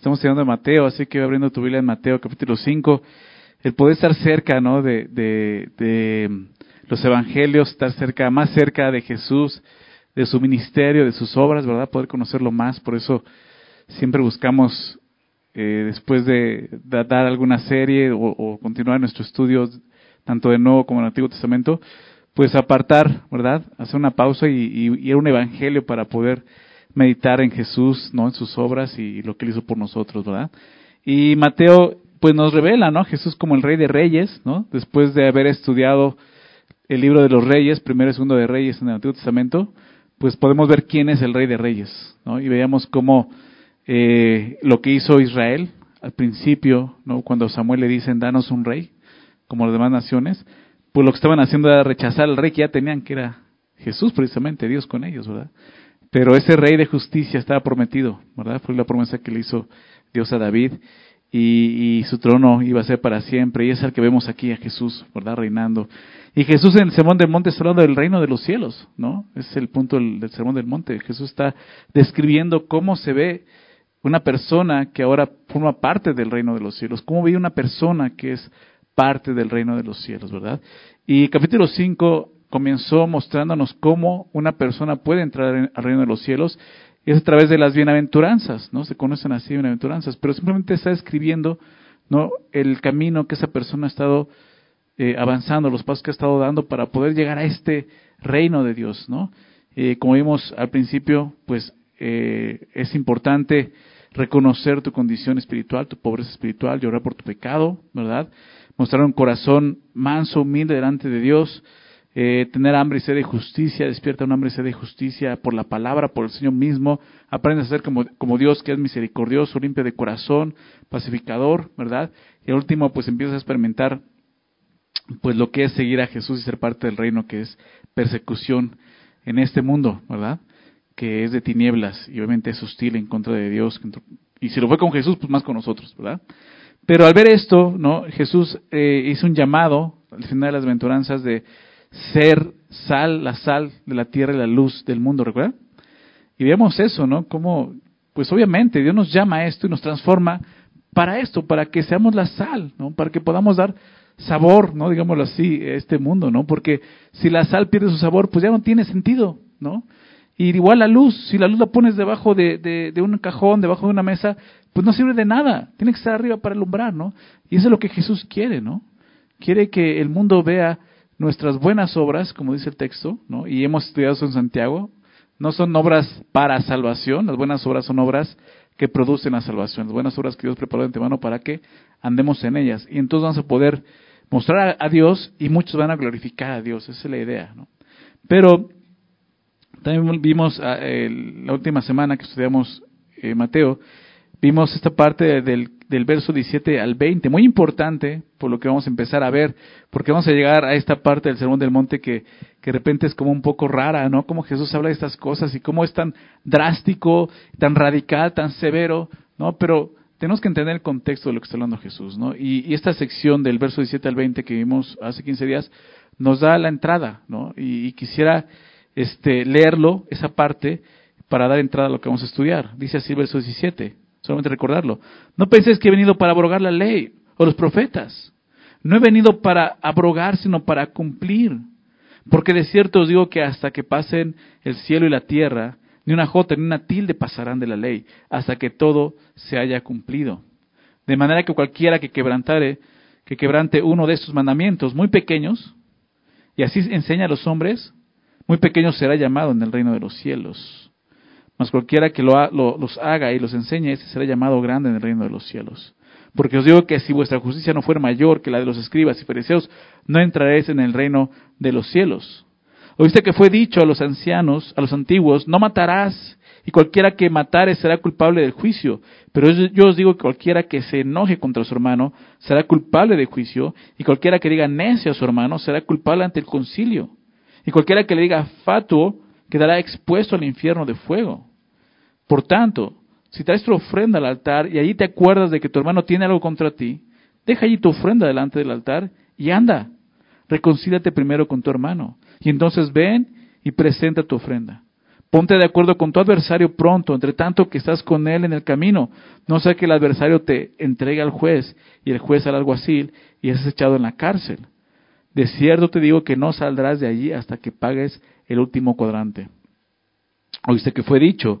Estamos estudiando Mateo, así que abriendo tu Biblia en Mateo capítulo 5. El poder estar cerca, ¿no? De, de, de los evangelios, estar cerca, más cerca de Jesús, de su ministerio, de sus obras, ¿verdad? Poder conocerlo más. Por eso siempre buscamos, eh, después de, dar alguna serie o, continuar nuestro estudio, tanto de Nuevo como del Antiguo Testamento, pues apartar, ¿verdad? Hacer una pausa y, y a un evangelio para poder meditar en Jesús, ¿no? En sus obras y lo que él hizo por nosotros, ¿verdad? Y Mateo, pues nos revela, ¿no? Jesús como el Rey de Reyes, ¿no? Después de haber estudiado el libro de los Reyes, primero y segundo de Reyes en el Antiguo Testamento, pues podemos ver quién es el Rey de Reyes, ¿no? Y veamos cómo eh, lo que hizo Israel al principio, ¿no? Cuando Samuel le dicen, danos un rey, como las demás naciones, pues lo que estaban haciendo era rechazar al rey que ya tenían, que era Jesús precisamente, Dios con ellos, ¿verdad? Pero ese rey de justicia estaba prometido, ¿verdad? Fue la promesa que le hizo Dios a David y, su trono iba a ser para siempre. Y es el que vemos aquí a Jesús, ¿verdad? Reinando. Y Jesús en el Sermón del Monte está hablando del reino de los cielos, ¿no? Es el punto del, del Sermón del Monte. Jesús está describiendo cómo se ve una persona que ahora forma parte del reino de los cielos. ¿Cómo ve una persona que es parte del reino de los cielos, verdad? Y capítulo 5 comenzó mostrándonos cómo una persona puede entrar al reino de los cielos es a través de las bienaventuranzas, ¿no? Se conocen así bienaventuranzas, pero simplemente está escribiendo, ¿no? El camino que esa persona ha estado eh, avanzando, los pasos que ha estado dando para poder llegar a este reino de Dios, ¿no? Eh, como vimos al principio, pues eh, es importante reconocer tu condición espiritual, tu pobreza espiritual, llorar por tu pecado, ¿verdad? Mostrar un corazón manso, humilde delante de Dios, eh, tener hambre y sed de justicia, despierta un hambre y sed de justicia por la palabra, por el Señor mismo, aprende a ser como, como Dios que es misericordioso, limpio de corazón, pacificador, ¿verdad? Y al último, pues empiezas a experimentar pues lo que es seguir a Jesús y ser parte del reino, que es persecución en este mundo, ¿verdad? Que es de tinieblas y obviamente es hostil en contra de Dios. Y si lo fue con Jesús, pues más con nosotros, ¿verdad? Pero al ver esto, ¿no? Jesús eh, hizo un llamado al final de las aventuranzas de ser sal, la sal de la tierra y la luz del mundo, ¿recuerda? Y vemos eso, ¿no? Como, pues obviamente Dios nos llama a esto y nos transforma para esto, para que seamos la sal, ¿no? Para que podamos dar sabor, ¿no? Digámoslo así, a este mundo, ¿no? Porque si la sal pierde su sabor, pues ya no tiene sentido, ¿no? Y igual la luz, si la luz la pones debajo de, de, de, un cajón, debajo de una mesa, pues no sirve de nada. Tiene que estar arriba para alumbrar, ¿no? Y eso es lo que Jesús quiere, ¿no? Quiere que el mundo vea nuestras buenas obras, como dice el texto, ¿no? y hemos estudiado eso en Santiago, no son obras para salvación, las buenas obras son obras que producen la salvación, las buenas obras que Dios preparó de antemano para que andemos en ellas. Y entonces vamos a poder mostrar a, Dios y muchos van a glorificar a Dios, esa es la idea. ¿no? Pero también vimos ah, la última semana que estudiamos eh, Mateo, vimos esta parte del del verso 17 al 20, muy importante por lo que vamos a empezar a ver, porque vamos a llegar a esta parte del Sermón del Monte que, que de repente es como un poco rara, ¿no? Como Jesús habla de estas cosas y cómo es tan drástico, tan radical, tan severo, ¿no? Pero tenemos que entender el contexto de lo que está hablando Jesús, ¿no? Y, esta sección del verso 17 al 20 que vimos hace 15 días nos da la entrada, ¿no? Y, y quisiera este, leerlo, esa parte, para dar entrada a lo que vamos a estudiar. Dice así el verso 17 solamente recordarlo. No penséis que he venido para abrogar la ley o los profetas. No he venido para abrogar, sino para cumplir. Porque de cierto os digo que hasta que pasen el cielo y la tierra, ni una jota ni una tilde pasarán de la ley, hasta que todo se haya cumplido. De manera que cualquiera que quebrantare, que quebrante uno de estos mandamientos muy pequeños, y así enseña a los hombres, muy pequeño será llamado en el reino de los cielos. Mas cualquiera que lo, los haga y los enseñe, ese será llamado grande en el reino de los cielos. Porque os digo que si vuestra justicia no fuera mayor que la de los escribas y fariseos, no entraréis en el reino de los cielos. Oíste que fue dicho a los ancianos, a los antiguos, no matarás, y cualquiera que matare será culpable del juicio. Pero yo os digo que cualquiera que se enoje contra su hermano será culpable de juicio, y cualquiera que diga necio a su hermano será culpable ante el concilio. Y cualquiera que le diga fatuo quedará expuesto al infierno de fuego. Por tanto, si traes tu ofrenda al altar y allí te acuerdas de que tu hermano tiene algo contra ti, deja allí tu ofrenda delante del altar y anda. Reconcíliate primero con tu hermano. Y entonces ven y presenta tu ofrenda. Ponte de acuerdo con tu adversario pronto, entre tanto que estás con él en el camino. No sea que el adversario te entregue al juez y el juez al alguacil y es echado en la cárcel. De cierto te digo que no saldrás de allí hasta que pagues el último cuadrante. Oíste que fue dicho,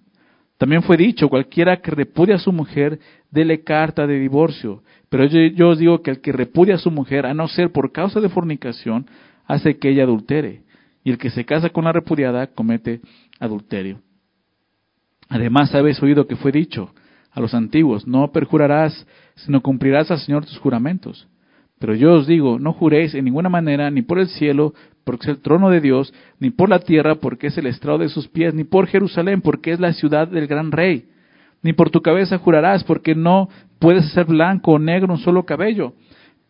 También fue dicho, cualquiera que repudia a su mujer, dele carta de divorcio. Pero yo, os digo que el que repudia a su mujer, a no ser por causa de fornicación, hace que ella adultere. Y el que se casa con la repudiada comete adulterio. Además, habéis oído que fue dicho a los antiguos, no perjurarás, sino cumplirás al Señor tus juramentos. Pero yo os digo, no juréis en ninguna manera, ni por el cielo, porque es el trono de Dios, ni por la tierra, porque es el estrado de sus pies, ni por Jerusalén, porque es la ciudad del gran rey. Ni por tu cabeza jurarás, porque no puedes ser blanco o negro un solo cabello.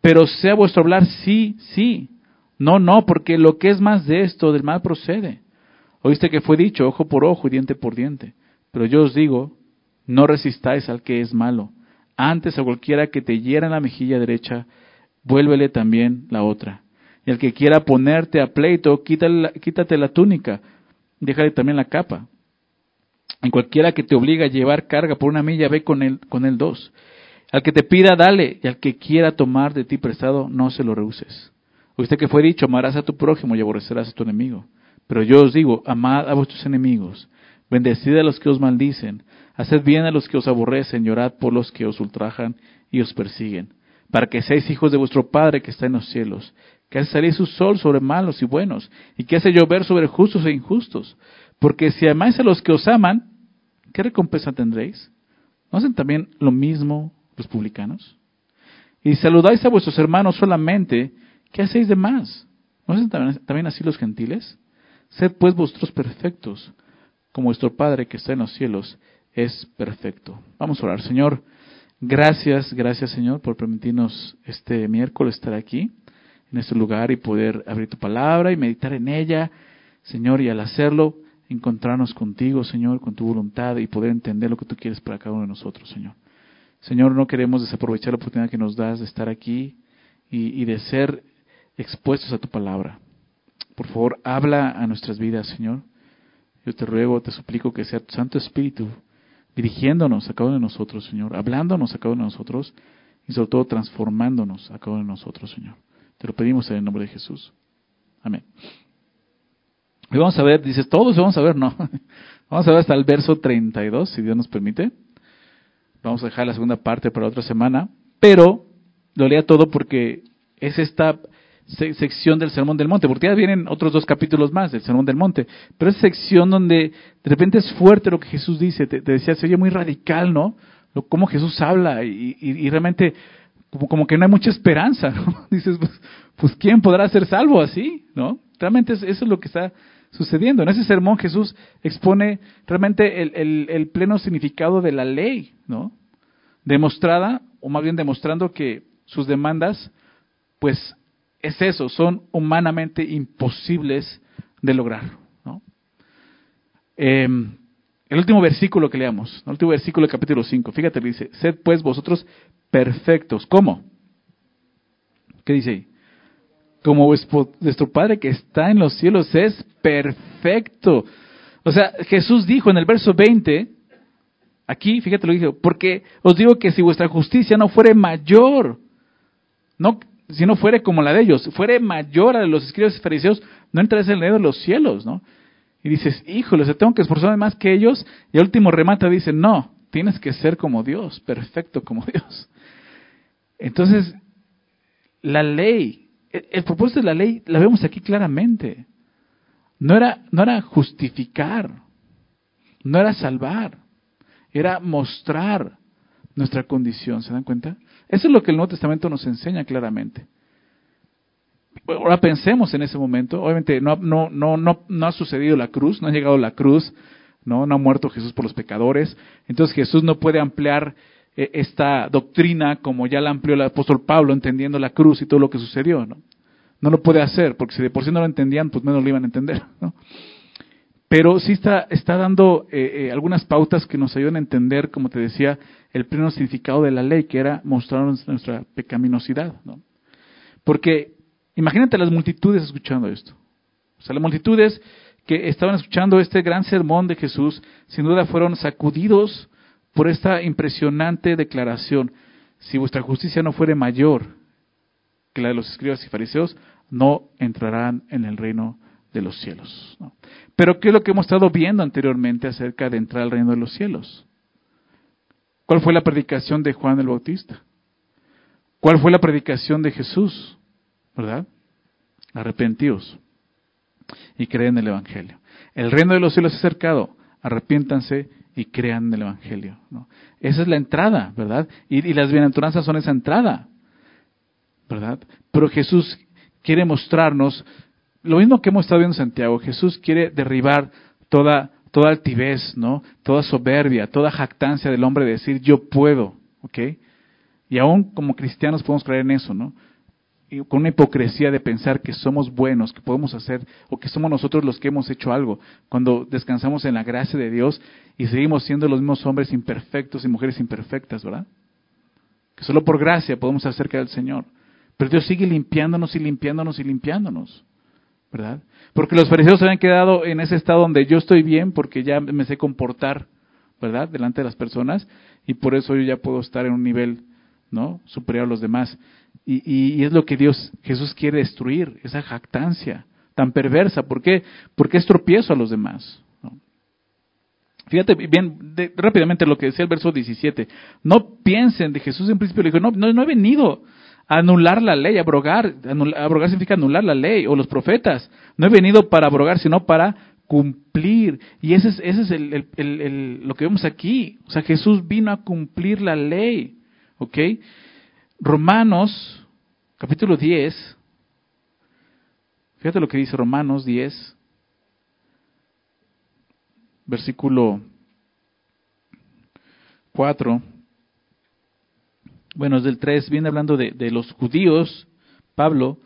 Pero sea vuestro hablar sí, sí. No, no, porque lo que es más de esto, del mal procede. Oíste que fue dicho ojo por ojo y diente por diente. Pero yo os digo, no resistáis al que es malo. Antes a cualquiera que te hiera en la mejilla derecha, vuélvele también la otra. Y al que quiera ponerte a pleito, quítale, quítate la túnica, déjale también la capa. En cualquiera que te obliga a llevar carga por una milla, ve con él, con él dos. Al que te pida, dale, y al que quiera tomar de ti prestado, no se lo rehuses. Oíste que fue dicho, amarás a tu prójimo y aborrecerás a tu enemigo. Pero yo os digo, amad a vuestros enemigos, bendecid a los que os maldicen, haced bien a los que os aborrecen, llorad por los que os ultrajan y os persiguen, para que seáis hijos de vuestro Padre que está en los cielos, que hace salir su sol sobre malos y buenos, y que hace llover sobre justos e injustos. Porque si amáis a los que os aman, ¿qué recompensa tendréis? ¿No hacen también lo mismo los publicanos? Y saludáis a vuestros hermanos solamente, ¿qué hacéis de más? ¿No hacen también así los gentiles? Sed pues vosotros perfectos, como vuestro Padre que está en los cielos es perfecto. Vamos a orar. Señor, gracias, gracias Señor por permitirnos este miércoles estar aquí, en este lugar y poder abrir tu palabra y meditar en ella, Señor, y al hacerlo, encontrarnos contigo, Señor, con tu voluntad y poder entender lo que tú quieres para cada uno de nosotros, Señor. Señor, no queremos desaprovechar la oportunidad que nos das de estar aquí y, de ser expuestos a tu palabra. Por favor, habla a nuestras vidas, Señor. Yo te ruego, te suplico que sea tu Santo Espíritu dirigiéndonos a cada uno de nosotros, Señor, hablándonos a cada uno de nosotros y sobre todo transformándonos a cada uno de nosotros, Señor. Te lo pedimos en el nombre de Jesús. Amén. Y vamos a ver, dices, todos vamos a ver, no. Vamos a ver hasta el verso 32, si Dios nos permite. Vamos a dejar la segunda parte para otra semana, pero lo lea todo porque es esta sección del Sermón del Monte, porque ya vienen otros dos capítulos más del Sermón del Monte, pero es sección donde de repente es fuerte lo que Jesús dice, te, decía, se oye muy radical, ¿no? Lo, cómo Jesús habla y, realmente como, como, que no hay mucha esperanza, ¿no? Dices, pues, pues, ¿quién podrá ser salvo así? ¿No? Realmente eso es lo que está sucediendo. En ese sermón Jesús expone realmente el, el, pleno significado de la ley, ¿no? Demostrada, o más bien demostrando que sus demandas, pues es eso, son humanamente imposibles de lograr. ¿no? Em, el último versículo que leamos, el último versículo del capítulo 5, fíjate, dice, sed pues vosotros perfectos. ¿Cómo? ¿Qué dice ahí? Como vuestro Padre que está en los cielos es perfecto. O sea, Jesús dijo en el verso 20, aquí, fíjate lo que dijo, porque os digo que si vuestra justicia no fuere mayor, no si no fuere como la de ellos, fuere mayor a la de los escribas y fariseos, no entraréis en el reino de los cielos, ¿no? Y dices, híjole, se tengo que esforzarme más que ellos. Y el último remate dice, no, tienes que ser como Dios, perfecto como Dios. Entonces, la ley, el, propósito de la ley la vemos aquí claramente. No era, no era justificar, no era salvar, era mostrar nuestra condición, ¿se dan cuenta? Eso es lo que el Nuevo Testamento nos enseña claramente. Ahora pensemos en ese momento. Obviamente no, no, no, no, no ha sucedido la cruz, no ha llegado la cruz ¿no? Ha muerto Jesús por los pecadores. Entonces Jesús no puede ampliar esta doctrina como ya la amplió el apóstol Pablo, entendiendo la cruz y todo lo que sucedió, ¿no? No lo puede hacer, porque si de por sí no lo entendían, pues menos lo iban a entender, ¿no? Pero sí está, está dando eh, eh, algunas pautas que nos ayudan a entender, como te decía, el pleno significado de la ley, que era mostrarnos nuestra pecaminosidad, ¿no? Porque imagínate las multitudes escuchando esto. O sea, las multitudes que estaban escuchando este gran sermón de Jesús, sin duda fueron sacudidos por esta impresionante declaración. Si vuestra justicia no fuere mayor que la de los escribas y fariseos, no entrarán en el reino de los cielos. Pero ¿qué es lo que hemos estado viendo anteriormente acerca de entrar al reino de los cielos? ¿Cuál fue la predicación de Juan el Bautista? ¿Cuál fue la predicación de Jesús? ¿Verdad? Arrepentíos y creen en el Evangelio. El reino de los cielos es acercado, arrepiéntanse y crean el Evangelio. ¿no? Esa es la entrada, ¿verdad? Y, y, las bienaventuranzas son esa entrada, ¿verdad? Pero Jesús quiere mostrarnos lo mismo que hemos estado viendo en Santiago. Jesús quiere derribar toda, toda altivez, ¿no? Toda soberbia, toda jactancia del hombre de decir yo puedo, ¿ok? Y aún como cristianos podemos creer en eso, ¿no? Con una hipocresía de pensar que somos buenos, que podemos hacer, o que somos nosotros los que hemos hecho algo, cuando descansamos en la gracia de Dios y seguimos siendo los mismos hombres imperfectos y mujeres imperfectas, ¿verdad? Que solo por gracia podemos estar cerca del Señor. Pero Dios sigue limpiándonos y limpiándonos y limpiándonos, ¿verdad? Porque los fariseos se habían quedado en ese estado donde yo estoy bien porque ya me sé comportar, ¿verdad? Delante de las personas y por eso yo ya puedo estar en un nivel, ¿no? Superior a los demás. Y, es lo que Dios, Jesús quiere destruir, esa jactancia tan perversa. ¿Por qué? Porque es tropiezo a los demás. Fíjate bien rápidamente lo que decía el verso 17. No piensen de Jesús en principio, le dijo, no, no, he venido a anular la ley, abrogar. abrogar significa anular la ley o los profetas. No he venido para abrogar, sino para cumplir. Y ese es, ese es el, lo que vemos aquí. O sea, Jesús vino a cumplir la ley. ¿Ok? Romanos, capítulo 10, fíjate lo que dice Romanos 10, versículo 4. Bueno, es del 3, viene hablando de, de los judíos, Pablo,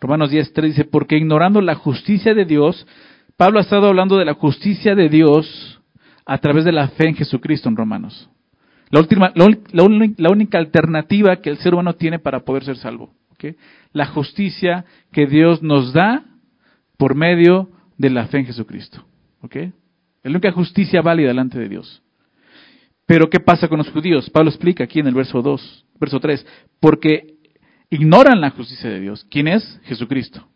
Romanos 10, 3 dice, porque ignorando la justicia de Dios, Pablo ha estado hablando de la justicia de Dios a través de la fe en Jesucristo en Romanos. La, última, la, única alternativa que el ser humano tiene para poder ser salvo. La justicia que Dios nos da por medio de la fe en Jesucristo. ¿okay? La única justicia válida delante de Dios. Pero ¿qué pasa con los judíos? Pablo explica aquí en el verso 2, verso 3, porque ignoran la justicia de Dios. ¿Quién es? Jesucristo.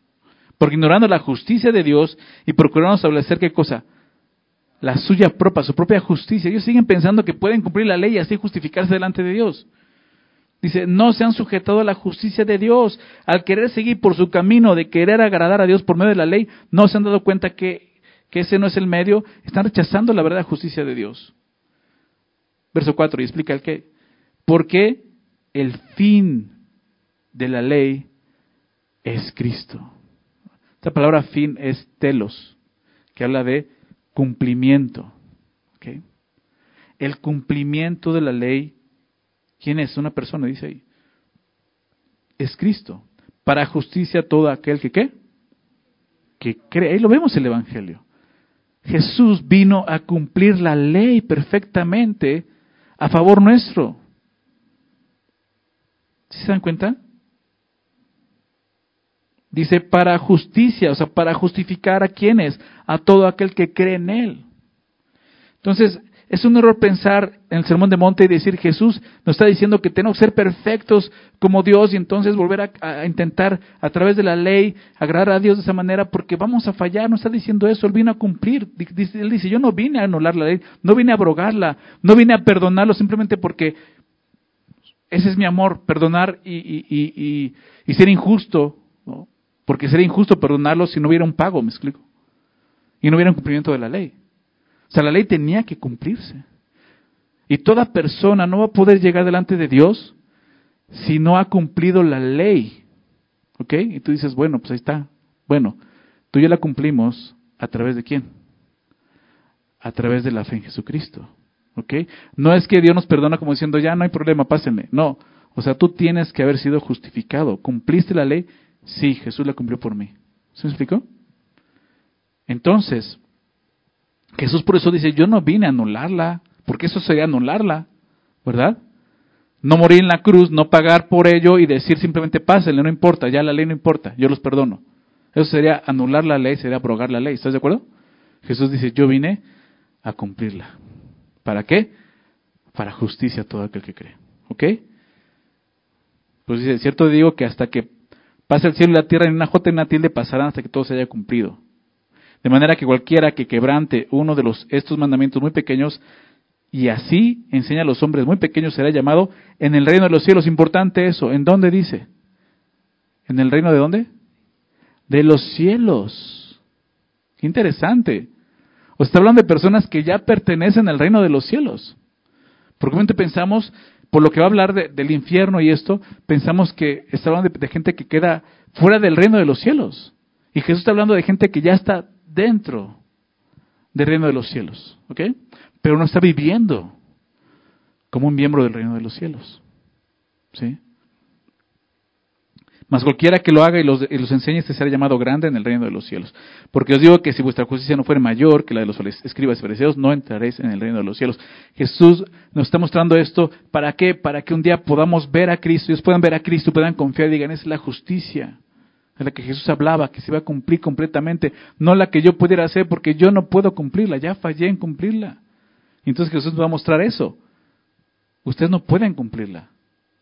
Porque ignorando la justicia de Dios y procurando establecer qué cosa? La suya propia, su propia justicia. Ellos siguen pensando que pueden cumplir la ley y así justificarse delante de Dios. Dice, no se han sujetado a la justicia de Dios. Al querer seguir por su camino de querer agradar a Dios por medio de la ley, no se han dado cuenta que, que ese no es el medio. Están rechazando la verdadera justicia de Dios. Verso 4, y explica el qué. Porque el fin de la ley es Cristo. Esta palabra fin es telos, que habla de cumplimiento. El cumplimiento de la ley, ¿quién es? Una persona, dice ahí. Es Cristo. Para justicia todo aquel que qué? Que cree. Ahí lo vemos el Evangelio. Jesús vino a cumplir la ley perfectamente a favor nuestro. ¿Sí se dan cuenta? Dice para justicia, o sea, para justificar a quienes, a todo aquel que cree en Él. Entonces, es un error pensar en el Sermón de Monte y decir, Jesús nos está diciendo que tenemos que ser perfectos como Dios y entonces volver a, intentar a través de la ley agradar a Dios de esa manera porque vamos a fallar. No está diciendo eso, Él vino a cumplir. Él dice, yo no vine a anular la ley, no vine a abrogarla, no vine a perdonarlo simplemente porque ese es mi amor, perdonar y, y, y, y ser injusto porque sería injusto perdonarlo si no hubiera un pago, me explico. Y no hubiera un cumplimiento de la ley. O sea, la ley tenía que cumplirse. Y toda persona no va a poder llegar delante de Dios si no ha cumplido la ley. ¿Ok? Y tú dices, bueno, pues ahí está. Bueno, tú ya la cumplimos a través de quién? a través de la fe en Jesucristo. ¿Ok? No es que Dios nos perdona como diciendo, ya no hay problema, pásenme. No. O sea, tú tienes que haber sido justificado. ¿Cumpliste la ley? Sí, Jesús la cumplió por mí. ¿Se me explicó? Entonces, Jesús por eso dice, yo no vine a anularla, porque eso sería anularla, ¿verdad? No morir en la cruz, no pagar por ello y decir simplemente pásenle, no importa, ya la ley no importa, yo los perdono. Eso sería anular la ley, sería abrogar la ley. ¿Estás de acuerdo? Jesús dice, yo vine a cumplirla. ¿Para qué? Para justicia a todo aquel que cree. ¿Ok? Pues dice, cierto digo que hasta que pase el cielo y la tierra en una jota y una tilde pasarán hasta que todo se haya cumplido. De manera que cualquiera que quebrante uno de los, estos mandamientos muy pequeños y así enseña a los hombres muy pequeños será llamado en el reino de los cielos. Importante eso. ¿En dónde dice? ¿En el reino de dónde? De los cielos. Qué interesante. O está hablando de personas que ya pertenecen al reino de los cielos. Porque pensamos, por lo que va a hablar del infierno y esto, pensamos que está hablando de, de gente que queda fuera del reino de los cielos. Y Jesús está hablando de gente que ya está dentro del reino de los cielos, ¿ok? Pero no está viviendo como un miembro del reino de los cielos, ¿sí? Mas cualquiera que lo haga y los, enseñe, este será llamado grande en el reino de los cielos. Porque os digo que si vuestra justicia no fuera mayor que la de los escribas y fariseos, no entraréis en el reino de los cielos. Jesús nos está mostrando esto, ¿para qué? Para que un día podamos ver a Cristo, ellos puedan ver a Cristo, puedan confiar y digan, es la justicia de la que Jesús hablaba, que se iba a cumplir completamente, no la que yo pudiera hacer porque yo no puedo cumplirla, ya fallé en cumplirla. Entonces Jesús nos va a mostrar eso. Ustedes no pueden cumplirla.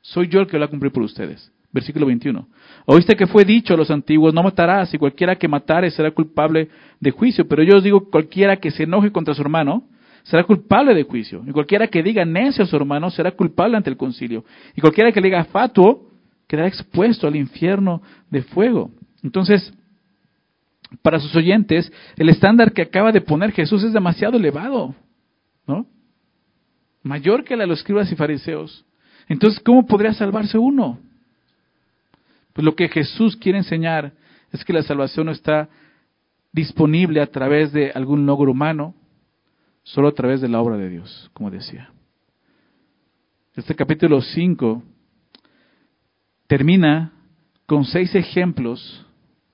Soy yo el que la a cumplir por ustedes. Versículo 21. Oíste que fue dicho a los antiguos, no matarás, y cualquiera que matare será culpable de juicio. Pero yo os digo, cualquiera que se enoje contra su hermano será culpable de juicio. Y cualquiera que diga necio a su hermano será culpable ante el concilio. Y cualquiera que le diga fatuo quedará expuesto al infierno de fuego. Entonces, para sus oyentes, el estándar que acaba de poner Jesús es demasiado elevado, ¿no? Mayor que la de los escribas y fariseos. Entonces, ¿cómo podría salvarse uno? Pues lo que Jesús quiere enseñar es que la salvación no está disponible a través de algún logro humano, solo a través de la obra de Dios, como decía. Este capítulo 5 termina con seis ejemplos,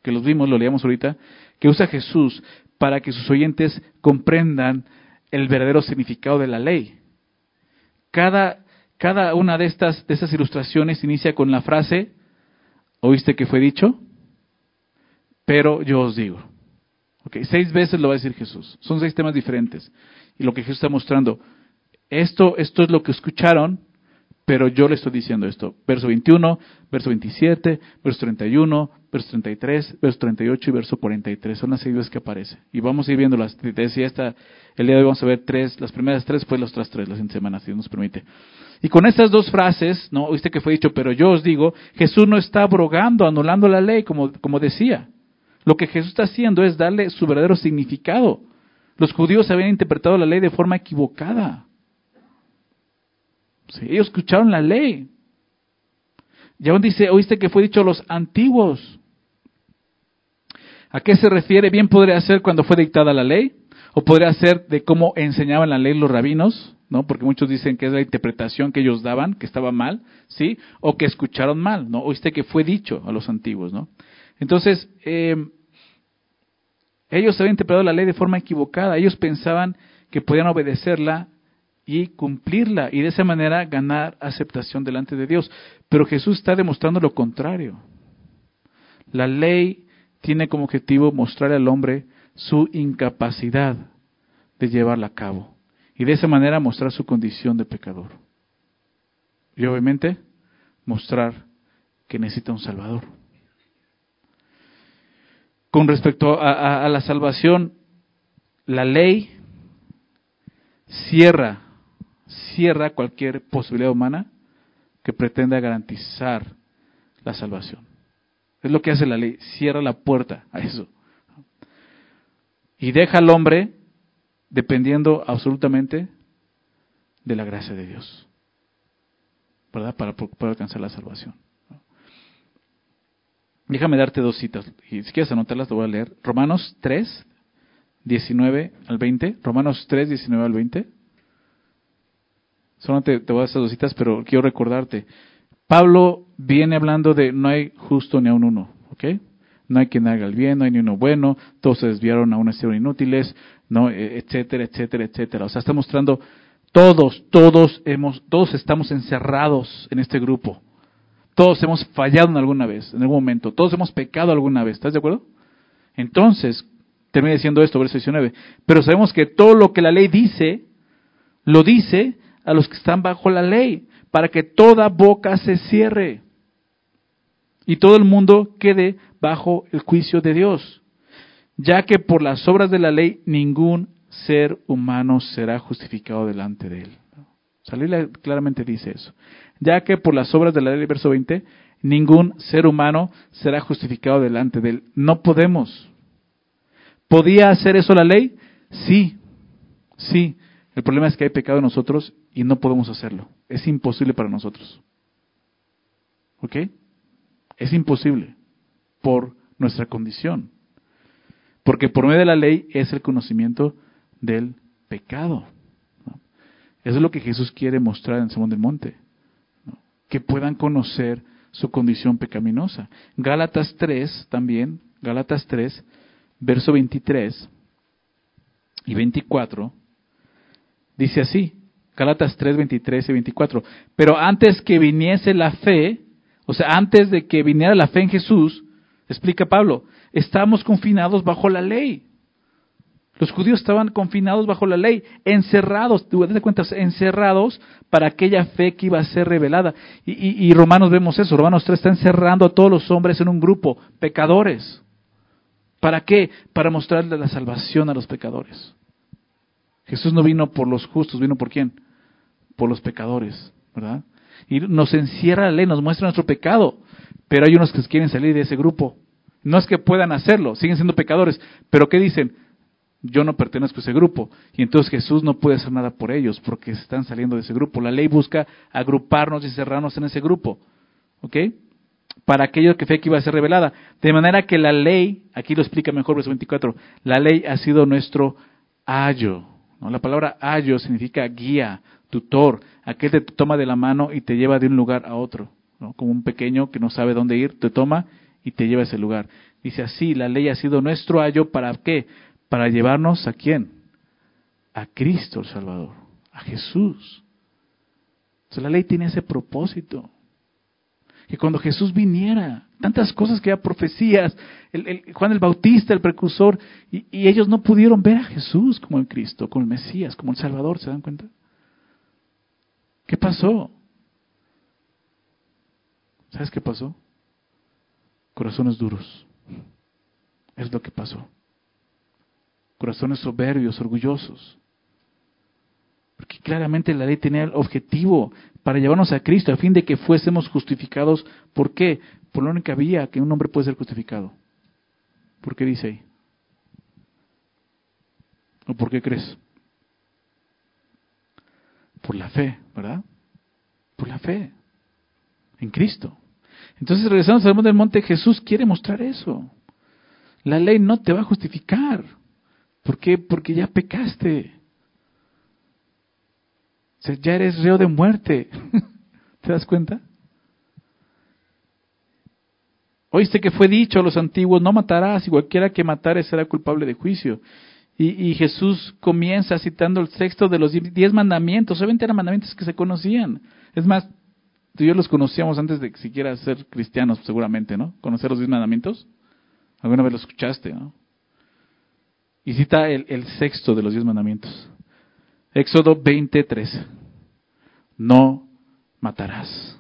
que los vimos, lo leíamos ahorita, que usa Jesús para que sus oyentes comprendan el verdadero significado de la ley. Cada, cada una de estas, de estas ilustraciones inicia con la frase, ¿oíste que fue dicho? Pero yo os digo. Seis veces lo va a decir Jesús. Son seis temas diferentes. Y lo que Jesús está mostrando, esto, esto es lo que escucharon, pero yo le estoy diciendo esto. Verso 21, verso 27, verso 31, verso 33, verso 38 y verso 43. Son las seguidas que aparecen. Y vamos a ir viendo las. Decía esta, el día de hoy vamos a ver tres, las primeras tres, pues las otras tres, las en semana, si Dios nos permite. Y con estas dos frases, ¿no? Viste que fue dicho, pero yo os digo, Jesús no está abrogando, anulando la ley, como, como decía. Lo que Jesús está haciendo es darle su verdadero significado. Los judíos habían interpretado la ley de forma equivocada ellos escucharon la ley. Y aún dice, oíste que fue dicho a los antiguos. ¿A qué se refiere? Bien podría ser cuando fue dictada la ley, o podría ser de cómo enseñaban la ley los rabinos, ¿no? Porque muchos dicen que es la interpretación que ellos daban, que estaba mal, ¿sí? O que escucharon mal, ¿no? Oíste que fue dicho a los antiguos, ¿no? Entonces, eh, ellos habían interpretado la ley de forma equivocada, ellos pensaban que podían obedecerla y cumplirla y de esa manera ganar aceptación delante de Dios. Pero Jesús está demostrando lo contrario. La ley tiene como objetivo mostrar al hombre su incapacidad de llevarla a cabo y de esa manera mostrar su condición de pecador. Y obviamente mostrar que necesita un Salvador. Con respecto a, a la salvación, la ley cierra cierra cualquier posibilidad humana que pretenda garantizar la salvación. Es lo que hace la ley, cierra la puerta a eso. Y deja al hombre dependiendo absolutamente de la gracia de Dios. ¿Verdad? Para poder alcanzar la salvación. Déjame darte dos citas. Y si quieres anotarlas, te voy a leer. Romanos 3, 19 al 20. Romanos 3, 19 al 20. Solo te, te voy a dar esas dos citas, pero quiero recordarte. Pablo viene hablando de no hay justo ni a un uno, ¿ok? No hay quien haga el bien, no hay ni uno bueno, todos se desviaron a una serie inútiles, no, e, etcétera, etcétera, etcétera. O sea, está mostrando todos, todos hemos, todos estamos encerrados en este grupo. Todos hemos fallado en alguna vez, en algún momento. Todos hemos pecado alguna vez. ¿Estás de acuerdo? Entonces, termina diciendo esto, verso 19. Pero sabemos que todo lo que la ley dice, lo dice a los que están bajo la ley, para que toda boca se cierre y todo el mundo quede bajo el juicio de Dios, ya que por las obras de la ley ningún ser humano será justificado delante de él. Salila claramente dice eso. Ya que por las obras de la ley, verso 20, ningún ser humano será justificado delante de él. No podemos. ¿Podía hacer eso la ley? Sí, sí. El problema es que hay pecado en nosotros y no podemos hacerlo. Es imposible para nosotros. ¿Ok? Es imposible por nuestra condición. Porque por medio de la ley es el conocimiento del pecado. Eso es lo que Jesús quiere mostrar en el Sermón del Monte. Que puedan conocer su condición pecaminosa. Gálatas 3 también, Gálatas 3, verso 23 y 24, dice así, Gálatas 3, 23 y 24, pero antes que viniese la fe, o sea, antes de que viniera la fe en Jesús, explica Pablo, estamos confinados bajo la ley. Los judíos estaban confinados bajo la ley, encerrados, te das cuenta, encerrados para aquella fe que iba a ser revelada. Y, y, Romanos vemos eso, Romanos 3 está encerrando a todos los hombres en un grupo, pecadores. ¿Para qué? Para mostrarle la salvación a los pecadores. Jesús no vino por los justos, vino por quién? Por los pecadores, ¿verdad? Y nos encierra la ley, nos muestra nuestro pecado. Pero hay unos que quieren salir de ese grupo. No es que puedan hacerlo, siguen siendo pecadores. Pero ¿qué dicen? Yo no pertenezco a ese grupo. Y entonces Jesús no puede hacer nada por ellos porque están saliendo de ese grupo. La ley busca agruparnos y cerrarnos en ese grupo. ¿Ok? Para aquello que fe que iba a ser revelada. De manera que la ley, aquí lo explica mejor verso 24, la ley ha sido nuestro ayo. La palabra ayo significa guía, tutor, aquel te toma de la mano y te lleva de un lugar a otro, como un pequeño que no sabe dónde ir, te toma y te lleva a ese lugar. Dice así, la ley ha sido nuestro ayo para qué? Para llevarnos a quién? A Cristo el Salvador, a Jesús. La ley tiene ese propósito. Que cuando Jesús viniera, tantas cosas que ya profecías, el, Juan el Bautista, el precursor, y, y ellos no pudieron ver a Jesús como el Cristo, como el Mesías, como el Salvador, ¿se dan cuenta? ¿Qué pasó? ¿Sabes qué pasó? Corazones duros. Es lo que pasó. Corazones soberbios, orgullosos. Porque claramente la ley tenía el objetivo para llevarnos a Cristo a fin de que fuésemos justificados. ¿Por qué? Por la única vía que un hombre puede ser justificado. ¿Por qué dice ahí? ¿O por qué crees? Por la fe, ¿verdad? Por la fe en Cristo. Entonces, regresamos al del monte, Jesús quiere mostrar eso. La ley no te va a justificar. ¿Por qué? Porque ya pecaste. O sea, ya eres reo de muerte. ¿Te das cuenta? Oíste que fue dicho a los antiguos, no matarás, y cualquiera que matare será culpable de juicio. Y, Jesús comienza citando el texto de los diez mandamientos. Obviamente eran mandamientos que se conocían. Es más, tú y yo los conocíamos antes de siquiera ser cristianos, seguramente, ¿no? Conocer los diez mandamientos. Alguna vez lo escuchaste, ¿no? Y cita el, el sexto de los diez mandamientos. Éxodo 23. No matarás.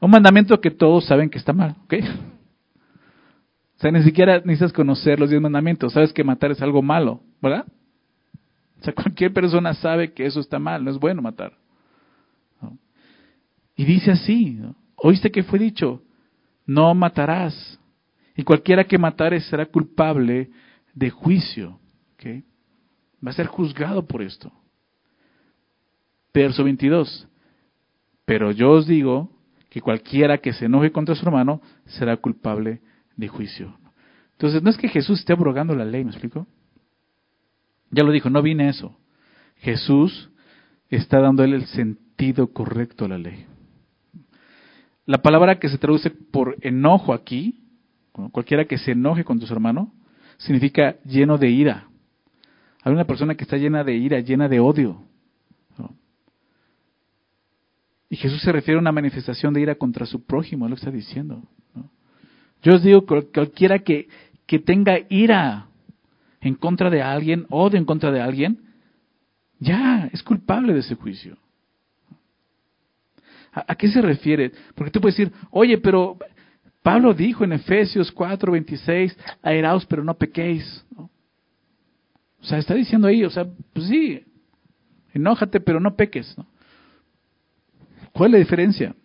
Un mandamiento que todos saben que está mal, ¿ok? O sea, ni siquiera necesitas conocer los diez mandamientos. Sabes que matar es algo malo, ¿verdad? O sea, cualquier persona sabe que eso está mal, no es bueno matar. Y dice así, ¿oíste que fue dicho? No matarás. Y cualquiera que matare será culpable de juicio. ¿okay? Va a ser juzgado por esto. Verso 22. Pero yo os digo que cualquiera que se enoje contra su hermano será culpable de juicio. Entonces, no es que Jesús esté abrogando la ley, ¿me explico? Ya lo dijo, no vine eso. Jesús está dando él el sentido correcto a la ley. La palabra que se traduce por enojo aquí, cualquiera que se enoje con tu hermano, significa lleno de ira. Hay una persona que está llena de ira, llena de odio. Y Jesús se refiere a una manifestación de ira contra su prójimo, es lo que está diciendo. Yo os digo, cualquiera que, que tenga ira en contra de alguien, odio en contra de alguien, ya es culpable de ese juicio. ¿A, qué se refiere? Porque tú puedes decir, oye, pero Pablo dijo en Efesios 4, 26, airaos pero no pequéis. O sea, está diciendo ahí, o sea, pues sí, enójate pero no peques. ¿Cuál es la diferencia?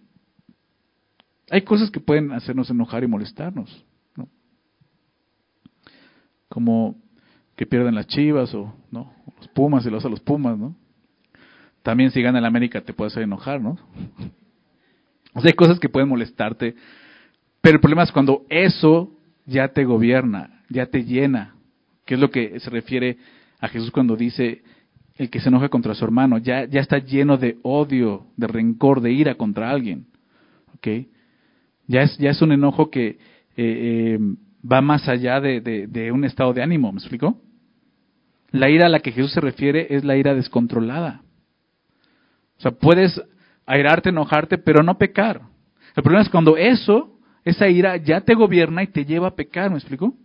Hay cosas que pueden hacernos enojar y molestarnos. ¿no? Como que pierden las chivas o no los pumas y los a los pumas, ¿no? También si gana el América te puede hacer enojar, ¿no? O sea, hay cosas que pueden molestarte, pero el problema es cuando eso ya te gobierna, ya te llena, que es lo que se refiere a Jesús cuando dice el que se enoja contra su hermano, ya, ya está lleno de odio, de rencor, de ira contra alguien. Ya es, ya es un enojo que eh, eh, va más allá de, de, un estado de ánimo, ¿me explico? La ira a la que Jesús se refiere es la ira descontrolada. O sea, puedes airarte, enojarte, pero no pecar. El problema es cuando eso, esa ira ya te gobierna y te lleva a pecar, ¿me explico?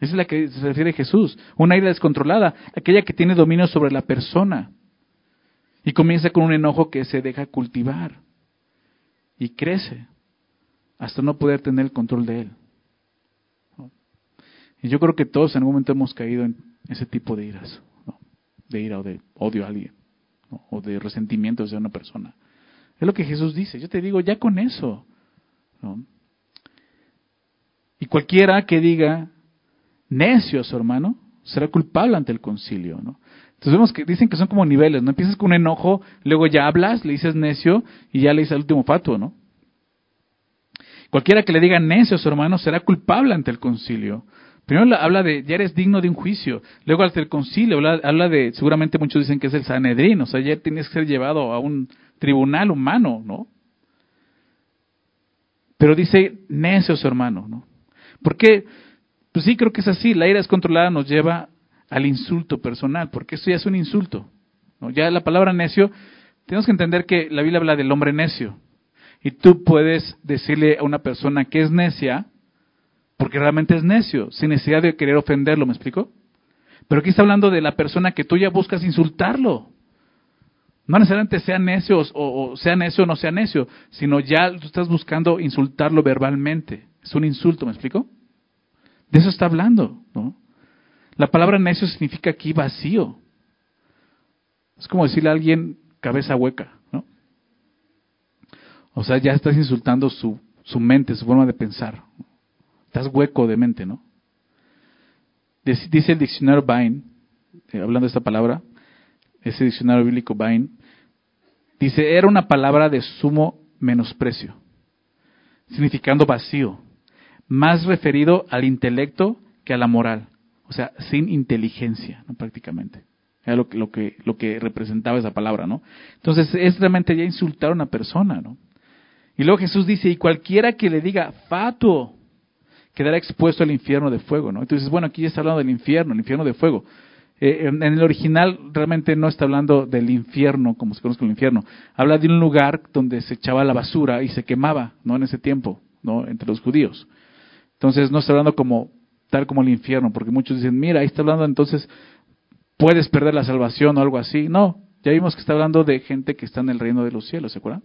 Esa es la que se refiere Jesús, una ira descontrolada, aquella que tiene dominio sobre la persona. Y comienza con un enojo que se deja cultivar y crece hasta no poder tener el control de él. Y yo creo que todos en algún momento hemos caído en ese tipo de iras, de ira o de odio a alguien, o de resentimiento hacia una persona. Es lo que Jesús dice. Yo te digo, ya con eso. Y cualquiera que diga necio a su hermano será culpable ante el concilio. ¿no? Entonces vemos que dicen que son como niveles. No empiezas con un enojo, luego ya hablas, le dices necio y ya le dices el último fatuo. ¿no? Cualquiera que le diga necio su hermano será culpable ante el concilio. Primero habla de, ya eres digno de un juicio. Luego ante el concilio habla, de, seguramente muchos dicen que es el Sanedrín, o sea, ya tienes que ser llevado a un tribunal humano, ¿no? Pero dice necio su hermano, ¿no? Porque, pues sí, creo que es así, la ira descontrolada nos lleva al insulto personal, porque esto ya es un insulto. Ya la palabra necio, tenemos que entender que la Biblia habla del hombre necio. Y tú puedes decirle a una persona que es necia, porque realmente es necio, sin necesidad de querer ofenderlo, ¿me explico? Pero aquí está hablando de la persona que tú ya buscas insultarlo. No necesariamente sea necio o, sea necio o no sea necio, sino ya tú estás buscando insultarlo verbalmente. Es un insulto, ¿me explico? De eso está hablando, ¿no? La palabra necio significa aquí vacío. Es como decirle a alguien cabeza hueca, ¿no? O sea, ya estás insultando su, su mente, su forma de pensar. Estás hueco de mente, ¿no? Dice el diccionario Bain, eh, hablando de esta palabra, ese diccionario bíblico Bain, dice, era una palabra de sumo menosprecio, significando vacío, más referido al intelecto que a la moral, o sea, sin inteligencia, prácticamente. Era lo que, lo, que, representaba esa palabra, ¿no? Entonces, es realmente ya insultar a una persona, ¿no? Y luego Jesús dice, y cualquiera que le diga fatuo, quedará expuesto al infierno de fuego, ¿no? Entonces, bueno, aquí ya está hablando del infierno, el infierno de fuego. Eh, en, el original realmente no está hablando del infierno, como se conoce el infierno. Habla de un lugar donde se echaba la basura y se quemaba, ¿no? En ese tiempo, ¿no? Entre los judíos. Entonces no está hablando como tal como el infierno, porque muchos dicen, mira, ahí está hablando entonces puedes perder la salvación o algo así. No, ya vimos que está hablando de gente que está en el reino de los cielos, ¿se acuerdan?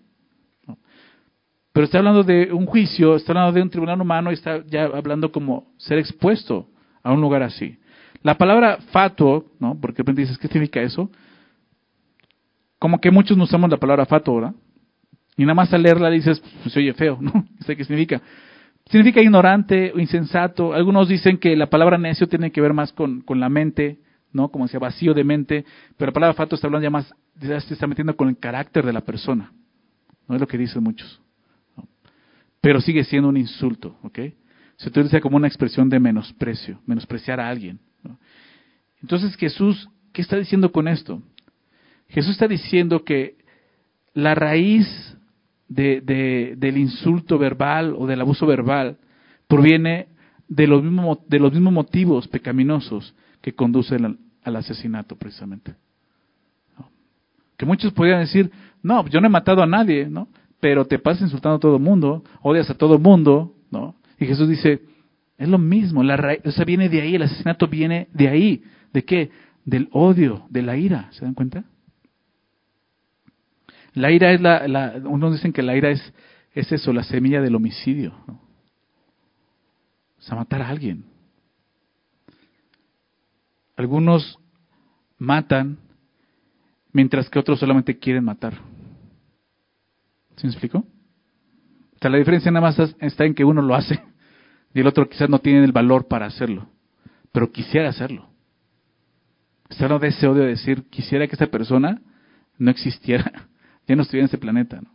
Pero está hablando de un juicio, está hablando de un tribunal humano y está ya hablando como ser expuesto a un lugar así. La palabra fatuo, ¿no? Porque dices, ¿qué significa eso? Como que muchos no usamos la palabra fatuo, ¿verdad? Y nada más al leerla dices, pues se oye feo, ¿no? qué significa? Significa ignorante o insensato. Algunos dicen que la palabra necio tiene que ver más con, con la mente, ¿no? Como decía, vacío de mente. Pero la palabra fatuo está hablando ya más, se está metiendo con el carácter de la persona. No es lo que dicen muchos. Pero sigue siendo un insulto, ¿ok? Se utiliza como una expresión de menosprecio, menospreciar a alguien. Entonces Jesús, ¿qué está diciendo con esto? Jesús está diciendo que la raíz de, del insulto verbal o del abuso verbal proviene de los mismos, de los mismos motivos pecaminosos que conducen al, al asesinato precisamente. Que muchos podrían decir, no, yo no he matado a nadie, ¿no? Pero te pasas insultando a todo el mundo, odias a todo el mundo, ¿no? Y Jesús dice, es lo mismo, la raíz, o sea, viene de ahí, el asesinato viene de ahí. ¿De qué? Del odio, de la ira, ¿se dan cuenta? La ira es la, la unos dicen que la ira es, es eso, la semilla del homicidio. ¿no? O sea, matar a alguien. Algunos matan mientras que otros solamente quieren matar. ¿Se me explicó? O sea, la diferencia nada más está en que uno lo hace y el otro quizás no tiene el valor para hacerlo, pero quisiera hacerlo. Está no de ese odio de decir, quisiera que esta persona no existiera, ya no estuviera en este planeta. ¿no?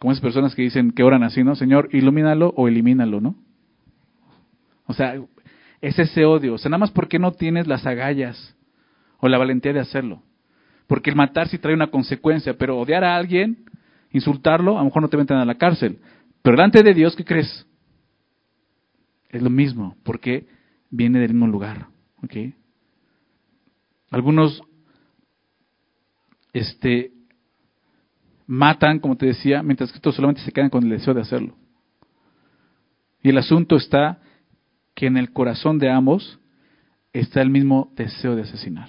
Como esas personas que dicen que oran así, ¿no? Señor, ilumínalo o elimínalo, ¿no? O sea, es ese odio. O sea, nada más porque no tienes las agallas o la valentía de hacerlo. Porque el matar sí trae una consecuencia, pero odiar a alguien, insultarlo, a lo mejor no te meten a la cárcel. Pero delante de Dios, ¿qué crees? Es lo mismo, porque viene del mismo lugar. ¿Ok? Algunos este, matan, como te decía, mientras que otros solamente se quedan con el deseo de hacerlo. Y el asunto está que en el corazón de ambos está el mismo deseo de asesinar.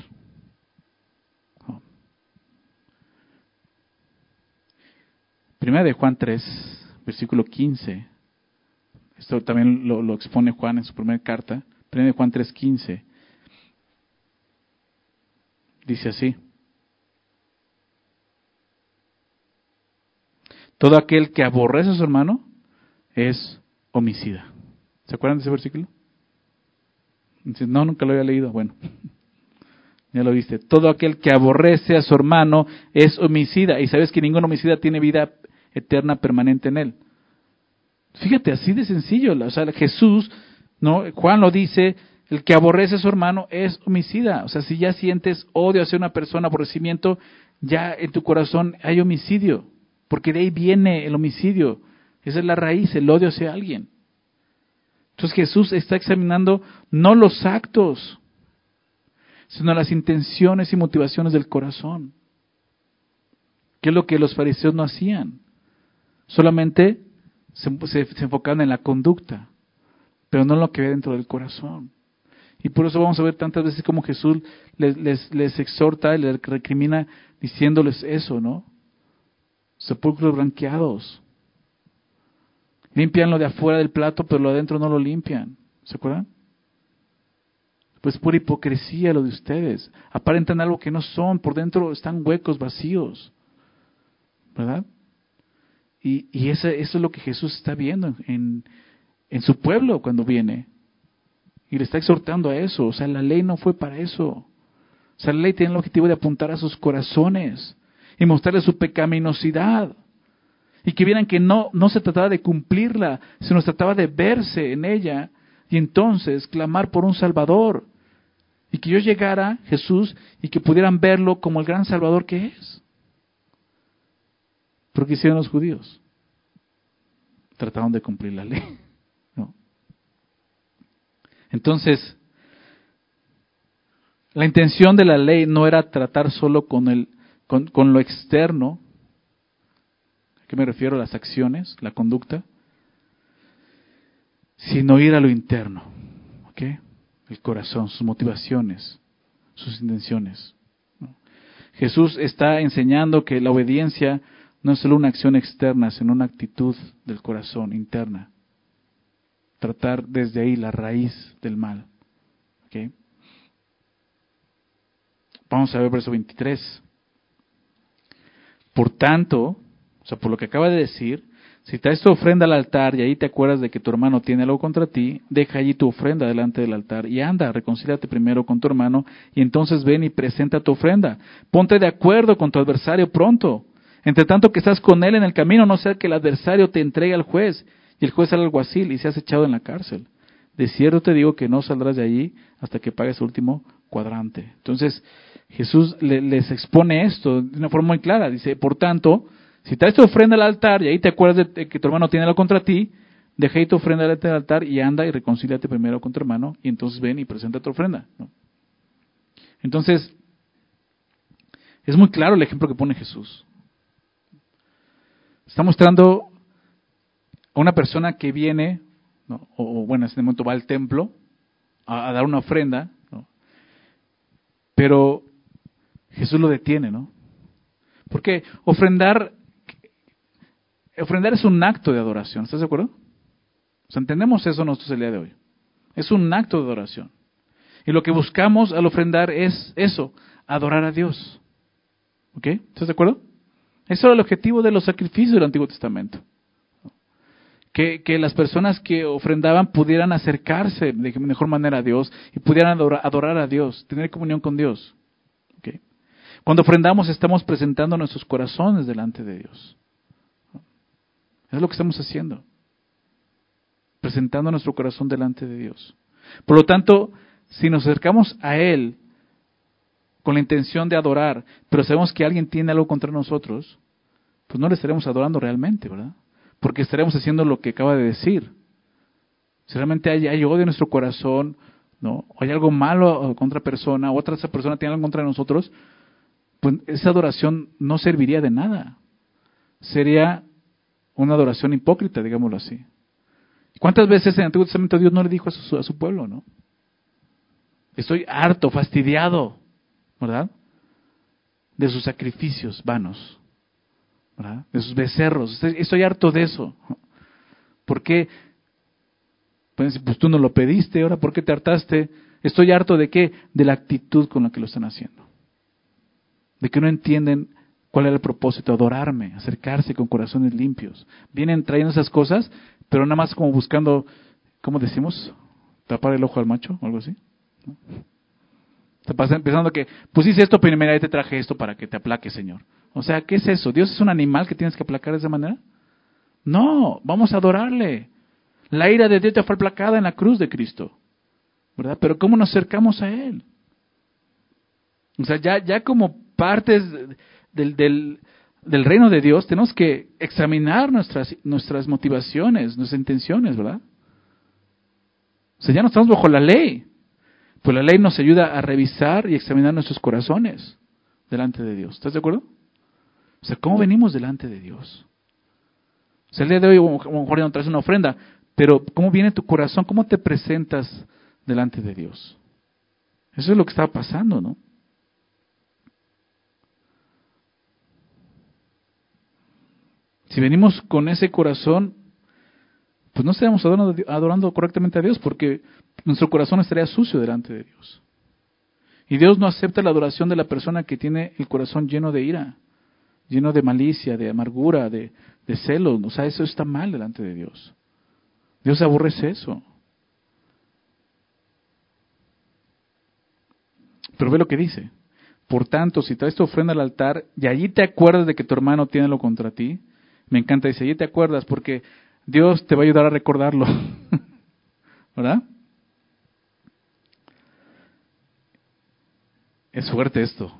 Primera de Juan 3, versículo 15. Esto también lo, expone Juan en su primera carta. Primera de Juan 3, 15. Dice así. Todo aquel que aborrece a su hermano es homicida. ¿Se acuerdan de ese versículo? no, nunca lo había leído. Bueno, ya lo viste. Todo aquel que aborrece a su hermano es homicida. Y sabes que ningún homicida tiene vida eterna permanente en él. Fíjate, así de sencillo. O sea, Jesús, ¿no? Juan lo dice, el que aborrece a su hermano es homicida. O sea, si ya sientes odio hacia una persona, aborrecimiento, ya en tu corazón hay homicidio. Porque de ahí viene el homicidio. Esa es la raíz, el odio hacia alguien. Entonces Jesús está examinando no los actos, sino las intenciones y motivaciones del corazón. ¿Qué es lo que los fariseos no hacían? Solamente se, enfocaban en la conducta, pero no en lo que ve dentro del corazón. Y por eso vamos a ver tantas veces como Jesús les, les, les exhorta les recrimina diciéndoles eso, ¿no? Sepulcros blanqueados. Limpian lo de afuera del plato, pero lo de adentro no lo limpian. ¿Se acuerdan? Pues pura hipocresía lo de ustedes. Aparentan algo que no son, por dentro están huecos, vacíos. ¿Verdad? Y, eso, es lo que Jesús está viendo en, en su pueblo cuando viene. Y le está exhortando a eso. O sea, la ley no fue para eso. O sea, la ley tiene el objetivo de apuntar a sus corazones y mostrarles su pecaminosidad. Y que vieran que no, no se trataba de cumplirla, sino se trataba de verse en ella y entonces clamar por un Salvador. Y que yo llegara, Jesús, y que pudieran verlo como el gran Salvador que es. Pero que hicieron los judíos? Trataron de cumplir la ley. Entonces, la intención de la ley no era tratar solo con, el, con, con lo externo, qué me refiero? Las acciones, la conducta, sino ir a lo interno, ¿ok? El corazón, sus motivaciones, sus intenciones. Jesús está enseñando que la obediencia no es solo una acción externa, sino una actitud del corazón interna. Tratar desde ahí la raíz del mal. Vamos a ver verso 23. Por tanto, o sea, por lo que acaba de decir, si traes tu ofrenda al altar y ahí te acuerdas de que tu hermano tiene algo contra ti, deja allí tu ofrenda delante del altar y anda, reconcíliate primero con tu hermano y entonces ven y presenta tu ofrenda. Ponte de acuerdo con tu adversario pronto. Entre tanto que estás con él en el camino, no sea que el adversario te entregue al juez Y el juez sale alguacil y se has echado en la cárcel. De cierto te digo que no saldrás de allí hasta que pagues el último cuadrante. Entonces, Jesús les expone esto de una forma muy clara. Dice, por tanto, si traes tu ofrenda al altar y ahí te acuerdas de que tu hermano tiene algo contra ti, deja ahí tu ofrenda al altar y anda y reconcíliate primero con tu hermano y entonces ven y presenta tu ofrenda. Entonces, es muy claro el ejemplo que pone Jesús. Está mostrando una persona que viene, o, bueno, en ese momento va al templo a, dar una ofrenda, pero Jesús lo detiene, ¿no? Porque ofrendar, ofrendar es un acto de adoración, ¿estás de acuerdo? O sea, entendemos eso nosotros el día de hoy. Es un acto de adoración. Y lo que buscamos al ofrendar es eso, adorar a Dios. ¿Ok? ¿Estás de acuerdo? Eso era el objetivo de los sacrificios del Antiguo Testamento. Que, las personas que ofrendaban pudieran acercarse de mejor manera a Dios y pudieran adorar, a Dios, tener comunión con Dios. ¿Okay? Cuando ofrendamos estamos presentando nuestros corazones delante de Dios. Es lo que estamos haciendo. Presentando nuestro corazón delante de Dios. Por lo tanto, si nos acercamos a Él con la intención de adorar, pero sabemos que alguien tiene algo contra nosotros, pues no le estaremos adorando realmente, ¿verdad? Porque estaremos haciendo lo que acaba de decir. Si realmente hay, odio en nuestro corazón, ¿no? O hay algo malo contra persona, otra persona tiene algo contra nosotros, pues esa adoración no serviría de nada. Sería una adoración hipócrita, digámoslo así. ¿Cuántas veces en el Antiguo Testamento Dios no le dijo a su, a su pueblo, no? Estoy harto, fastidiado ¿verdad? De sus sacrificios vanos, De sus becerros. Estoy harto de eso. ¿Por qué? Pues, pues tú no lo pediste, ahora ¿por qué te hartaste? Estoy harto de qué? De la actitud con la que lo están haciendo. De que no entienden cuál era el propósito, adorarme, acercarse con corazones limpios. Vienen trayendo esas cosas, pero nada más como buscando, ¿cómo decimos? Tapar el ojo al macho o algo así. Pasa empezando que, pues hice esto, pero mira, te traje esto para que te aplaque, Señor. O sea, ¿qué es eso? ¿Dios es un animal que tienes que aplacar de esa manera? No, vamos a adorarle. La ira de Dios fue aplacada en la cruz de Cristo. ¿Verdad? Pero ¿cómo nos acercamos a Él? O sea, ya, ya como partes del, del, del reino de Dios, tenemos que examinar nuestras, nuestras motivaciones, nuestras intenciones, ¿verdad? O sea, ya no estamos bajo la ley. Pues la ley nos ayuda a revisar y examinar nuestros corazones delante de Dios. ¿Estás de acuerdo? O sea, ¿cómo venimos delante de Dios? O sea, el día de hoy mejor no traes una ofrenda, pero ¿cómo viene tu corazón? ¿Cómo te presentas delante de Dios? Eso es lo que está pasando, ¿no? Si venimos con ese corazón, pues no adorando, adorando correctamente a Dios, porque nuestro corazón estaría sucio delante de Dios. Y Dios no acepta la adoración de la persona que tiene el corazón lleno de ira, lleno de malicia, de amargura, de, celos. O sea, eso está mal delante de Dios. Dios aborrece eso. Pero ve lo que dice. Por tanto, si traes tu ofrenda al altar y allí te acuerdas de que tu hermano tiene lo contra ti, me encanta, dice, allí te acuerdas porque Dios te va a ayudar a recordarlo. ¿Verdad? Es fuerte esto.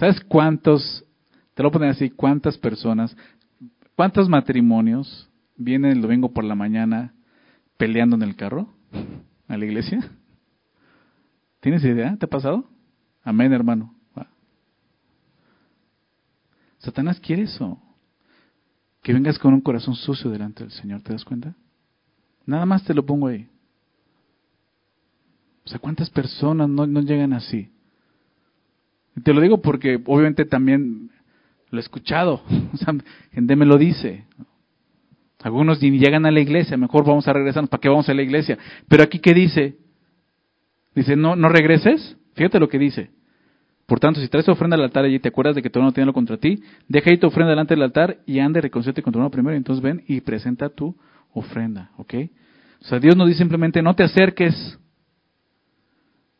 ¿Sabes cuántos, te lo poner así, cuántas personas, cuántos matrimonios vienen el domingo por la mañana peleando en el carro a la iglesia? ¿Tienes idea? ¿Te ha pasado? Amén, hermano. Satanás quiere eso. Que vengas con un corazón sucio delante del Señor, ¿te das cuenta? Nada más te lo pongo ahí. O sea, ¿cuántas personas no, llegan así? Te lo digo porque obviamente también lo he escuchado. O sea, gente me lo dice. Algunos llegan a la iglesia, mejor vamos a regresar, ¿para qué vamos a la iglesia? Pero aquí, ¿qué dice? Dice, no, no regreses. Fíjate lo que dice. Por tanto, si traes ofrenda al altar y te acuerdas de que tu no tiene lo contra ti, deja ahí tu ofrenda delante del altar y ande reconcíliate con tu hermano primero. Entonces ven y presenta tu ofrenda, ¿ok? O sea, Dios nos dice simplemente, no te acerques,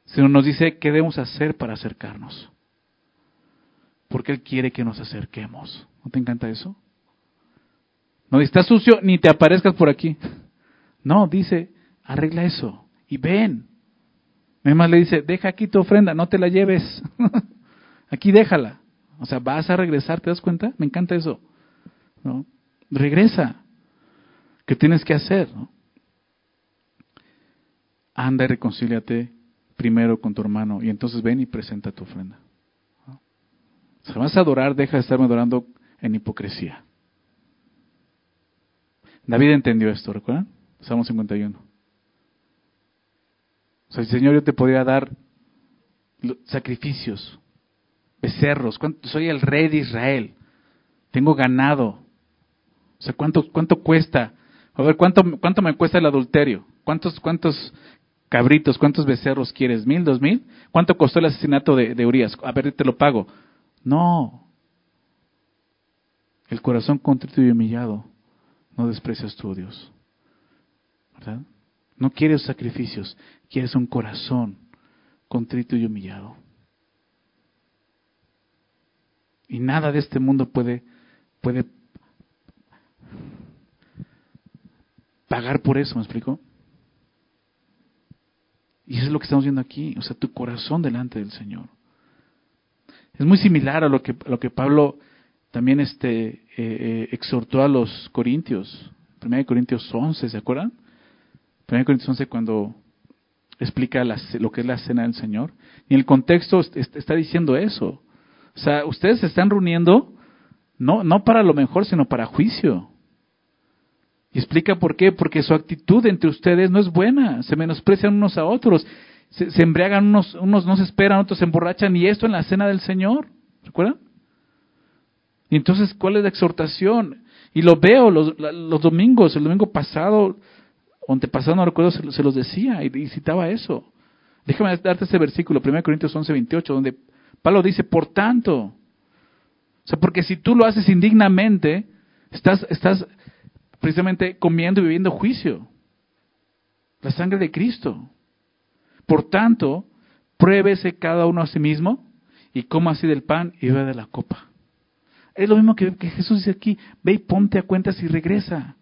sino nos dice qué debemos hacer para acercarnos. Porque Él quiere que nos acerquemos. ¿No te encanta eso? No dice, está sucio, ni te aparezcas por aquí. No, dice, arregla eso y ven. Además le dice, deja aquí tu ofrenda, no te la lleves. aquí déjala. O sea, vas a regresar, ¿te das cuenta? Me encanta eso. ¿No? Regresa. ¿Qué tienes que hacer? Anda y reconcíliate primero con tu hermano y entonces ven y presenta tu ofrenda. Si vas a adorar, deja de estarme adorando en hipocresía. David entendió esto, ¿recuerdan? Salmo 51. O sea, el Señor yo te podría dar sacrificios, becerros. Soy el rey de Israel. Tengo ganado. O sea, ¿cuánto, cuánto cuesta? A ver, ¿cuánto, ¿cuánto me cuesta el adulterio? ¿Cuántos, cuántos cabritos, cuántos becerros quieres? ¿Mil, dos mil? ¿Cuánto costó el asesinato de, de Urias? A ver, te lo pago. No. El corazón contrito y humillado no desprecias tu Dios. ¿Verdad? No quieres sacrificios, quieres un corazón contrito y humillado. Y nada de este mundo puede, puede pagar por eso, ¿me explico? Y eso es lo que estamos viendo aquí, o sea, tu corazón delante del Señor. Es muy similar a lo que, lo que Pablo también este, eh, eh, exhortó a los corintios. 1 Corintios 11, ¿se acuerdan? 1 Corintios 11 cuando explica lo que es la cena del Señor. Y el contexto está diciendo eso. O sea, ustedes se están reuniendo no, no para lo mejor, sino para juicio. Y explica por qué, porque su actitud entre ustedes no es buena, se menosprecian unos a otros se, embriagan unos, unos no se esperan, otros se emborrachan, y esto en la cena del Señor. ¿Recuerdan? Y entonces, ¿cuál es la exhortación? Y lo veo los, domingos, el domingo pasado, antepasado, no recuerdo, se, los decía y, citaba eso. Déjame darte ese versículo, 1 Corintios 11, 28, donde Pablo dice, por tanto, o sea, porque si tú lo haces indignamente, estás, estás precisamente comiendo y viviendo juicio. La sangre de Cristo. Por tanto, pruébese cada uno a sí mismo y coma así del pan y bebe de la copa. Es lo mismo que, Jesús dice aquí, ve y ponte a cuentas y regresa.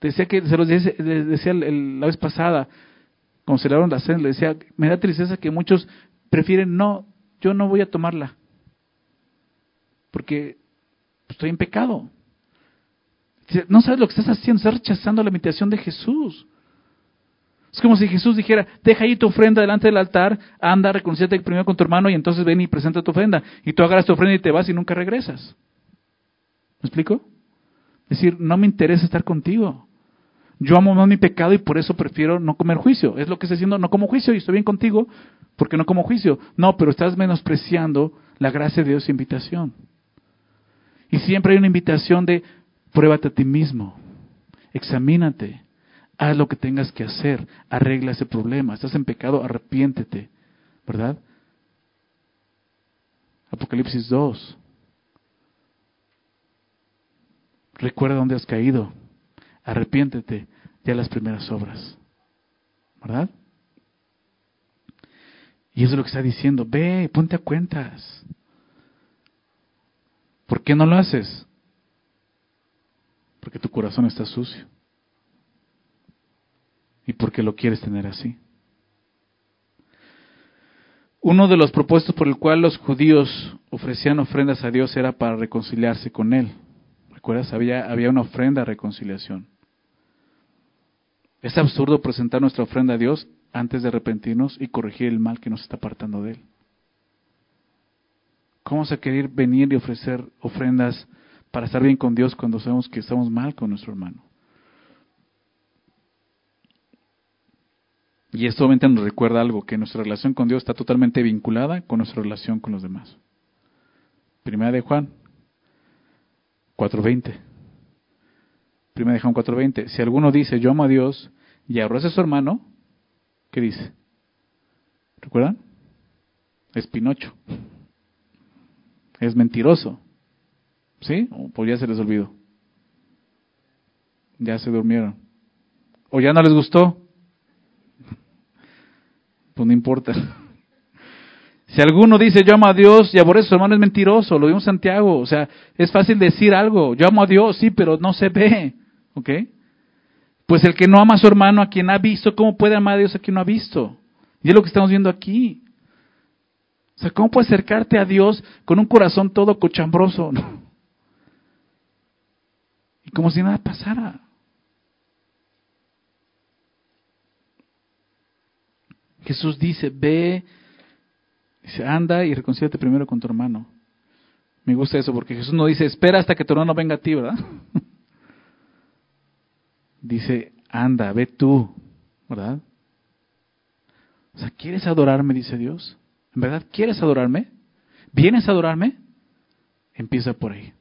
Decía que, se los decía, la vez pasada, cuando le la cena, le decía, me da tristeza que muchos prefieren, no, yo no voy a tomarla, porque estoy en pecado. No sabes lo que estás haciendo, estás rechazando la invitación de Jesús. Es como si Jesús dijera, deja ahí tu ofrenda delante del altar, anda, reconcíate primero con tu hermano y entonces ven y presenta tu ofrenda. Y tú agarras tu ofrenda y te vas y nunca regresas. ¿Me explico? Es decir, no me interesa estar contigo. Yo amo más mi pecado y por eso prefiero no comer juicio. Es lo que está diciendo, no como juicio y estoy bien contigo porque no como juicio. No, pero estás menospreciando la gracia de Dios y invitación. Y siempre hay una invitación de pruébate a ti mismo, examínate, haz lo que tengas que hacer, arregla ese problema, estás en pecado, arrepiéntete, ¿verdad? Apocalipsis 2. Recuerda dónde has caído, arrepiéntete ya las primeras obras, ¿verdad? Y eso es lo que está diciendo, ve, ponte a cuentas. ¿Por qué no lo haces? Porque tu corazón está sucio y porque lo quieres tener así. Uno de los propósitos por el cual los judíos ofrecían ofrendas a Dios era para reconciliarse con Él. ¿Recuerdas? Había, había una ofrenda de reconciliación. Es absurdo presentar nuestra ofrenda a Dios antes de arrepentirnos y corregir el mal que nos está apartando de Él. ¿Cómo vamos a querer venir y ofrecer ofrendas para estar bien con Dios cuando sabemos que estamos mal con nuestro hermano? Y esto obviamente nos recuerda algo, que nuestra relación con Dios está totalmente vinculada con nuestra relación con los demás. Primera de Juan 4.20. Primera de Juan 4.20. Si alguno dice, yo amo a Dios, y abraza a su hermano, ¿qué dice? ¿Recuerdan? Es Pinocho. Es mentiroso. ¿Sí? O pues ya se les olvidó. Ya se durmieron. O ya no les gustó pues no importa. Si alguno dice yo amo a Dios y aborrece a su hermano es mentiroso, lo vimos en Santiago. O sea, es fácil decir algo, yo amo a Dios, sí, pero no se ve. ¿Ok? Pues el que no ama a su hermano, a quien ha visto, ¿cómo puede amar a Dios a quien no ha visto? Y es lo que estamos viendo aquí. O sea, ¿cómo puedes acercarte a Dios con un corazón todo cochambroso? Y como si nada pasara. Jesús dice, ve, dice, anda y reconcíliate primero con tu hermano. Me gusta eso porque Jesús no dice, espera hasta que tu hermano venga a ti, ¿verdad? dice, anda, ve tú, ¿verdad? O sea, ¿quieres adorarme? Dice Dios. ¿En verdad quieres adorarme? ¿Vienes a adorarme? Empieza por ahí.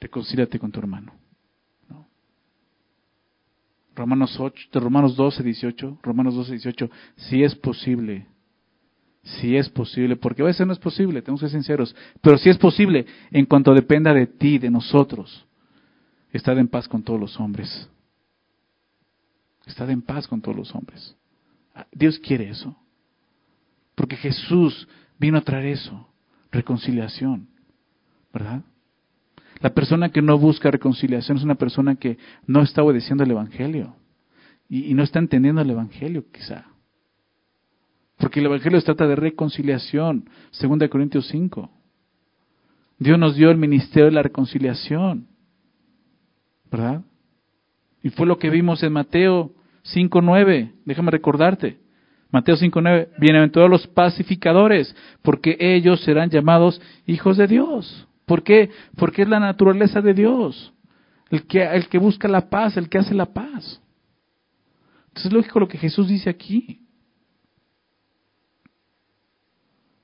Reconcíliate con tu hermano. Romanos, 8, Romanos 12, 18, Romanos 12, 18, si es posible, si es posible, porque a veces no es posible, tenemos que ser sinceros, pero si es posible, en cuanto dependa de ti, de nosotros, estar en paz con todos los hombres. Estar en paz con todos los hombres. Dios quiere eso. Porque Jesús vino a traer eso, reconciliación, ¿verdad? La persona que no busca reconciliación es una persona que no está obedeciendo el Evangelio y, no está entendiendo el Evangelio quizá. Porque el Evangelio se trata de reconciliación, 2 Corintios 5. Dios nos dio el ministerio de la reconciliación, ¿verdad? Y fue lo que vimos en Mateo 5.9, déjame recordarte. Mateo 5.9, bienaventurados los pacificadores, porque ellos serán llamados hijos de Dios. ¿Por qué? Porque es la naturaleza de Dios. El que, el que busca la paz, el que hace la paz. Entonces es lógico lo que Jesús dice aquí.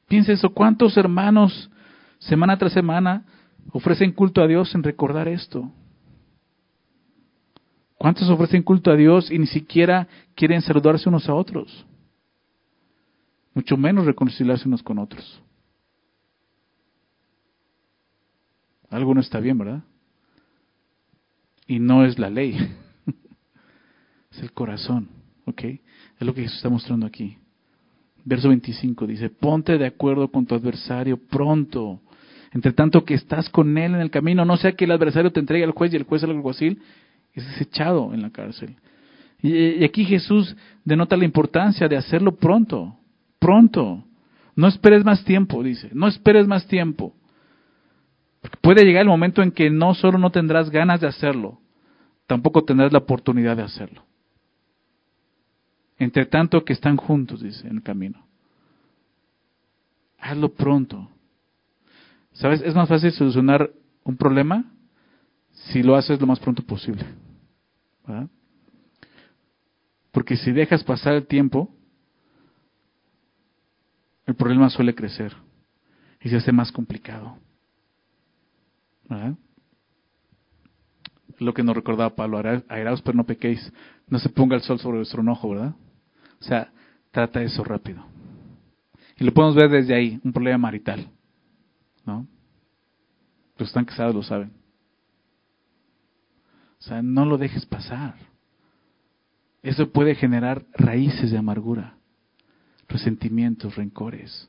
Piensa eso, ¿cuántos hermanos semana tras semana ofrecen culto a Dios en recordar esto? ¿Cuántos ofrecen culto a Dios y ni siquiera quieren saludarse unos a otros? Mucho menos reconciliarse unos con otros. Algo no está bien, ¿verdad? Y no es la ley, es el corazón, ¿ok? Es lo que Jesús está mostrando aquí. Verso 25 dice, ponte de acuerdo con tu adversario pronto, entre tanto que estás con él en el camino, no sea que el adversario te entregue al juez y el juez al alguacil es desechado en la cárcel. Y, aquí Jesús denota la importancia de hacerlo pronto, pronto. No esperes más tiempo, dice, no esperes más tiempo. Puede llegar el momento en que no solo no tendrás ganas de hacerlo, tampoco tendrás la oportunidad de hacerlo. Entre tanto que están juntos, dice, en el camino. Hazlo pronto. ¿Sabes? Es más fácil solucionar un problema si lo haces lo más pronto posible. Porque si dejas pasar el tiempo, el problema suele crecer y se hace más complicado. Lo que nos recordaba Pablo, airaos pero no pequéis, no se ponga el sol sobre vuestro enojo, ¿verdad? O sea, trata eso rápido. Y lo podemos ver desde ahí, un problema marital, ¿no? Los están casados lo saben. O sea, no lo dejes pasar. Eso puede generar raíces de amargura, resentimientos, rencores.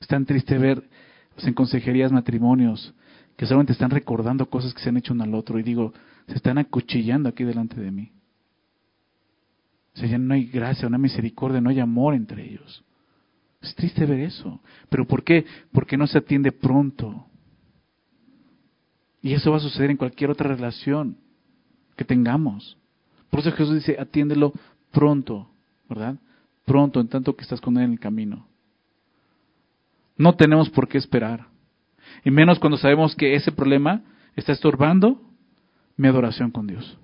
Es tan triste ver pues, en consejerías matrimonios que solamente están recordando cosas que se han hecho uno al otro y digo, se están acuchillando aquí delante de mí. O sea, ya no hay gracia, no hay misericordia, no hay amor entre ellos. Es triste ver eso. ¿Pero por qué? Porque no se atiende pronto. Y eso va a suceder en cualquier otra relación que tengamos. Por eso Jesús dice, atiéndelo pronto, ¿verdad? Pronto, en tanto que estás con Él en el camino. No tenemos por qué esperar. Y menos cuando sabemos que ese problema está estorbando mi adoración con Dios.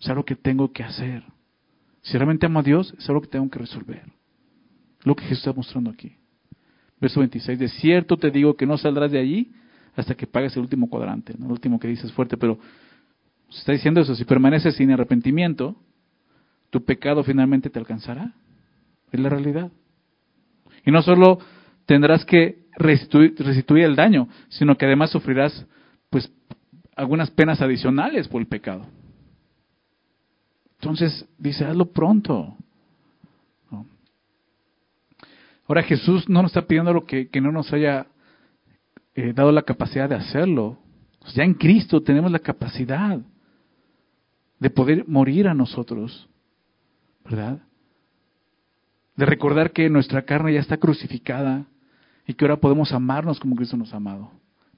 Es algo que tengo que hacer. Si realmente amo a Dios, es algo que tengo que resolver. Lo que Jesús está mostrando aquí. Verso 26, de cierto te digo que no saldrás de allí hasta que pagues el último cuadrante. ¿no? El último que dices fuerte, pero se está diciendo eso, si permaneces sin arrepentimiento, tu pecado finalmente te alcanzará. Es la realidad. Y no solo tendrás que restituir, el daño, sino que además sufrirás pues algunas penas adicionales por el pecado. Entonces dice, hazlo pronto. Ahora Jesús no nos está pidiendo lo que, no nos haya eh, dado la capacidad de hacerlo. Ya en Cristo tenemos la capacidad de poder morir a nosotros, ¿verdad? De recordar que nuestra carne ya está crucificada y que ahora podemos amarnos como Cristo nos ha amado.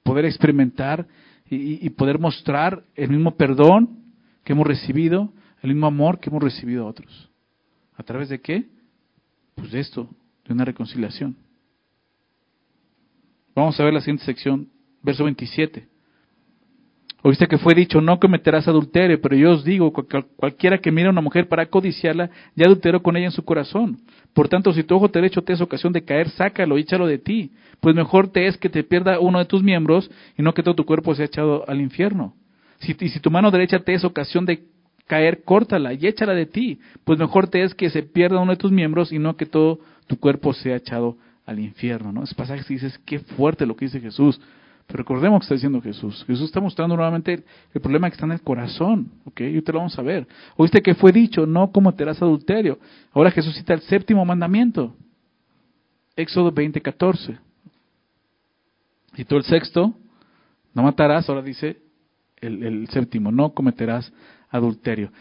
Poder experimentar y, y poder mostrar el mismo perdón que hemos recibido, el mismo amor que hemos recibido a otros. ¿A través de qué? Pues de esto, de una reconciliación. Vamos a ver la siguiente sección, verso 27. Oíste que fue dicho, no cometerás adulterio, pero yo os digo, cualquiera que mire a una mujer para codiciarla, ya adulteró con ella en su corazón. Por tanto, si tu ojo derecho te es ocasión de caer, sácalo y échalo de ti, pues mejor te es que te pierda uno de tus miembros y no que todo tu cuerpo sea echado al infierno. Si, si tu mano derecha te es ocasión de caer, córtala y échala de ti, pues mejor te es que se pierda uno de tus miembros y no que todo tu cuerpo sea echado al infierno. ¿no? Ese pasaje dices, qué fuerte lo que dice Jesús. Pero recordemos que está diciendo Jesús. Jesús está mostrando nuevamente el, problema que está en el corazón. ¿ok? Y te lo vamos a ver. Oíste que fue dicho, no cometerás adulterio. Ahora Jesús cita el séptimo mandamiento. Éxodo 20, 14. Y todo el sexto, no matarás, ahora dice el, el séptimo, no cometerás adulterio.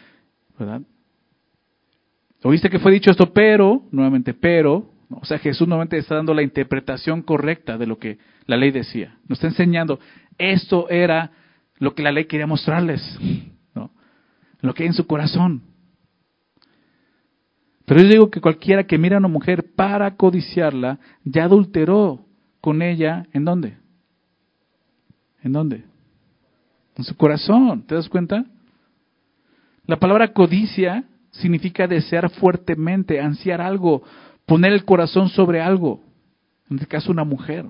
¿Verdad? Oíste que fue dicho esto, pero, nuevamente, pero, o sea, Jesús nuevamente está dando la interpretación correcta de lo que la ley decía. Nos está enseñando, esto era lo que la ley quería mostrarles, ¿no? lo que hay en su corazón. Pero yo digo que cualquiera que mira a una mujer para codiciarla, ya adulteró con ella, ¿en dónde? ¿En dónde? En su corazón, ¿te das cuenta? La palabra codicia significa desear fuertemente, ansiar algo, poner el corazón sobre algo. En este caso, una mujer.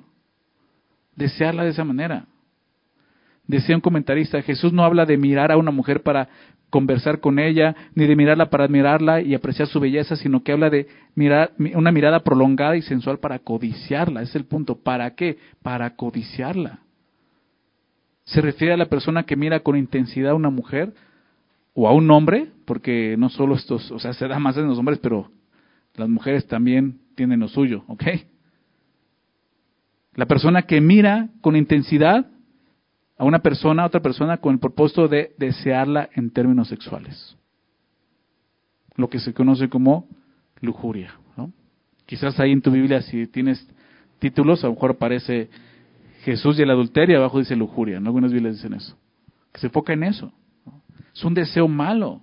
Desearla de esa manera. Decía un comentarista, Jesús no habla de mirar a una mujer para conversar con ella, ni de mirarla para admirarla y apreciar su belleza, sino que habla de mirar, una mirada prolongada y sensual para codiciarla. Es el punto. ¿Para qué? Para codiciarla. Se refiere a la persona que mira con intensidad a una mujer o a un hombre, porque no solo estos, o sea, se da más en los hombres, pero las mujeres también tienen lo suyo, ¿ok? La persona que mira con intensidad a una persona, a otra persona, con el propósito de desearla en términos sexuales. Lo que se conoce como lujuria. Quizás ahí en tu Biblia, si tienes títulos, a lo mejor aparece Jesús y el adulterio, abajo dice lujuria. ¿no? Algunas Biblias dicen eso. Que se enfoca en eso. Es un deseo malo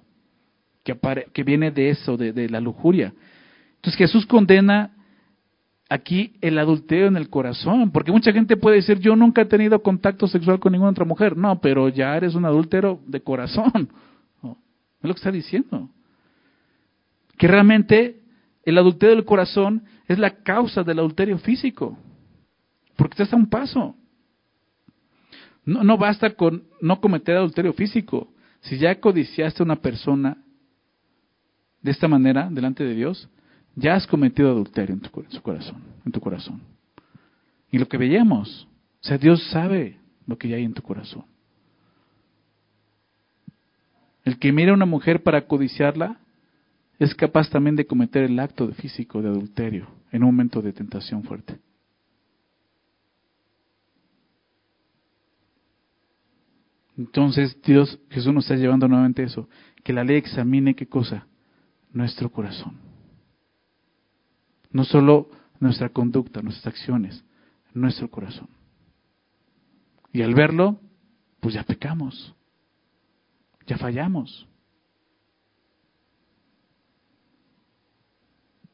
que, que viene de eso, de, de la lujuria. Entonces Jesús condena aquí el adulterio en el corazón, porque mucha gente puede decir, yo nunca he tenido contacto sexual con ninguna otra mujer. No, pero ya eres un adúltero de corazón. Es lo que está diciendo. Que realmente el adulterio del corazón es la causa del adulterio físico, porque estás a un paso. No, no basta con no cometer adulterio físico. Si ya codiciaste a una persona de esta manera delante de Dios, ya has cometido adulterio en tu, corazón, en tu corazón. Y lo que veíamos, o sea, Dios sabe lo que hay en tu corazón. El que mira a una mujer para codiciarla es capaz también de cometer el acto físico de adulterio en un momento de tentación fuerte. Entonces Dios, Jesús nos está llevando nuevamente eso, que la ley examine qué cosa, nuestro corazón. No solo nuestra conducta, nuestras acciones, nuestro corazón. Y al verlo, pues ya pecamos, ya fallamos.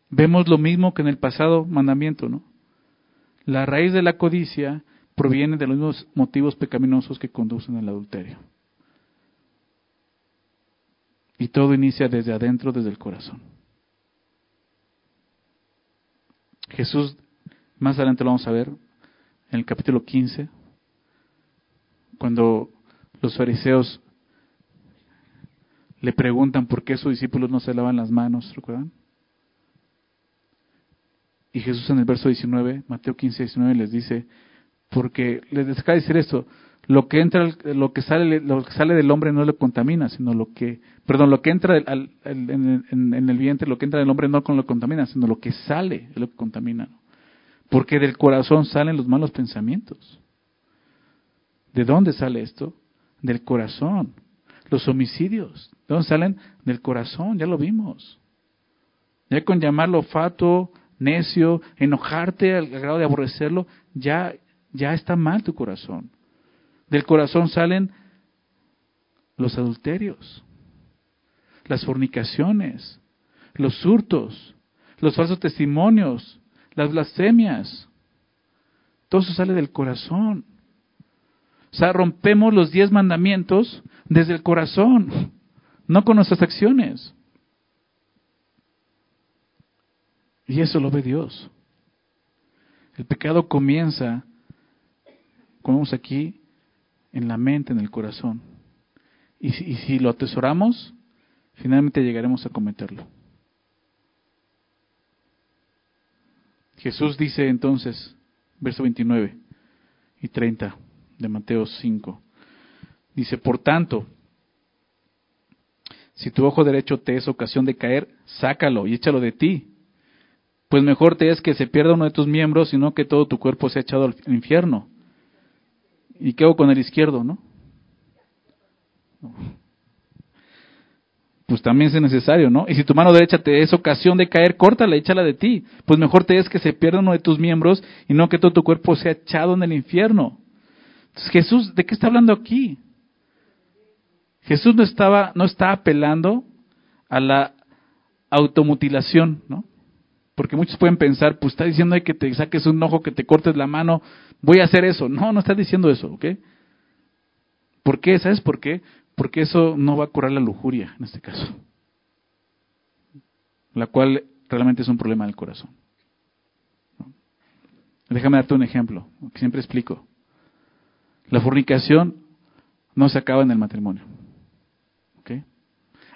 Vemos lo mismo que en el pasado mandamiento, ¿no? La raíz de la codicia proviene de los mismos motivos pecaminosos que conducen al adulterio. Y todo inicia desde adentro, desde el corazón. Jesús, más adelante lo vamos a ver, en el capítulo 15, cuando los fariseos le preguntan por qué sus discípulos no se lavan las manos, ¿recuerdan? Y Jesús en el verso 19, Mateo 15, 19, les dice, porque les acaba de decir esto, lo que entra, lo que sale, lo que sale del hombre no lo contamina, sino lo que, perdón, lo que entra en, el vientre, lo que entra del hombre no lo contamina, sino lo que sale es lo que contamina. Porque del corazón salen los malos pensamientos. ¿De dónde sale esto? Del corazón. Los homicidios, ¿de dónde salen? Del corazón, ya lo vimos. Ya con llamarlo fato, necio, enojarte al grado de aborrecerlo, ya, ya está mal tu corazón. Del corazón salen los adulterios, las fornicaciones, los hurtos, los falsos testimonios, las blasfemias. Todo eso sale del corazón. O sea, rompemos los diez mandamientos desde el corazón, no con nuestras acciones. Y eso lo ve Dios. El pecado comienza, como vemos aquí, en la mente, en el corazón. Y si, lo atesoramos, finalmente llegaremos a cometerlo. Jesús dice entonces, verso 29 y 30 de Mateo 5, dice, por tanto, si tu ojo derecho te es ocasión de caer, sácalo y échalo de ti, pues mejor te es que se pierda uno de tus miembros, sino que todo tu cuerpo sea echado al infierno. ¿Y qué hago con el izquierdo, no? Pues también es necesario, ¿no? Y si tu mano derecha te es ocasión de caer, córtala, échala de ti. Pues mejor te es que se pierda uno de tus miembros y no que todo tu cuerpo sea echado en el infierno. Entonces, Jesús, ¿de qué está hablando aquí? Jesús no estaba, no está apelando a la automutilación, ¿no? Porque muchos pueden pensar, pues está diciendo que te saques un ojo, que te cortes la mano, voy a hacer eso. No, no está diciendo eso, ¿ok? ¿Por qué? ¿Sabes por qué? Porque eso no va a curar la lujuria en este caso. La cual realmente es un problema del corazón. Déjame darte un ejemplo, que siempre explico. La fornicación no se acaba en el matrimonio. ¿Ok?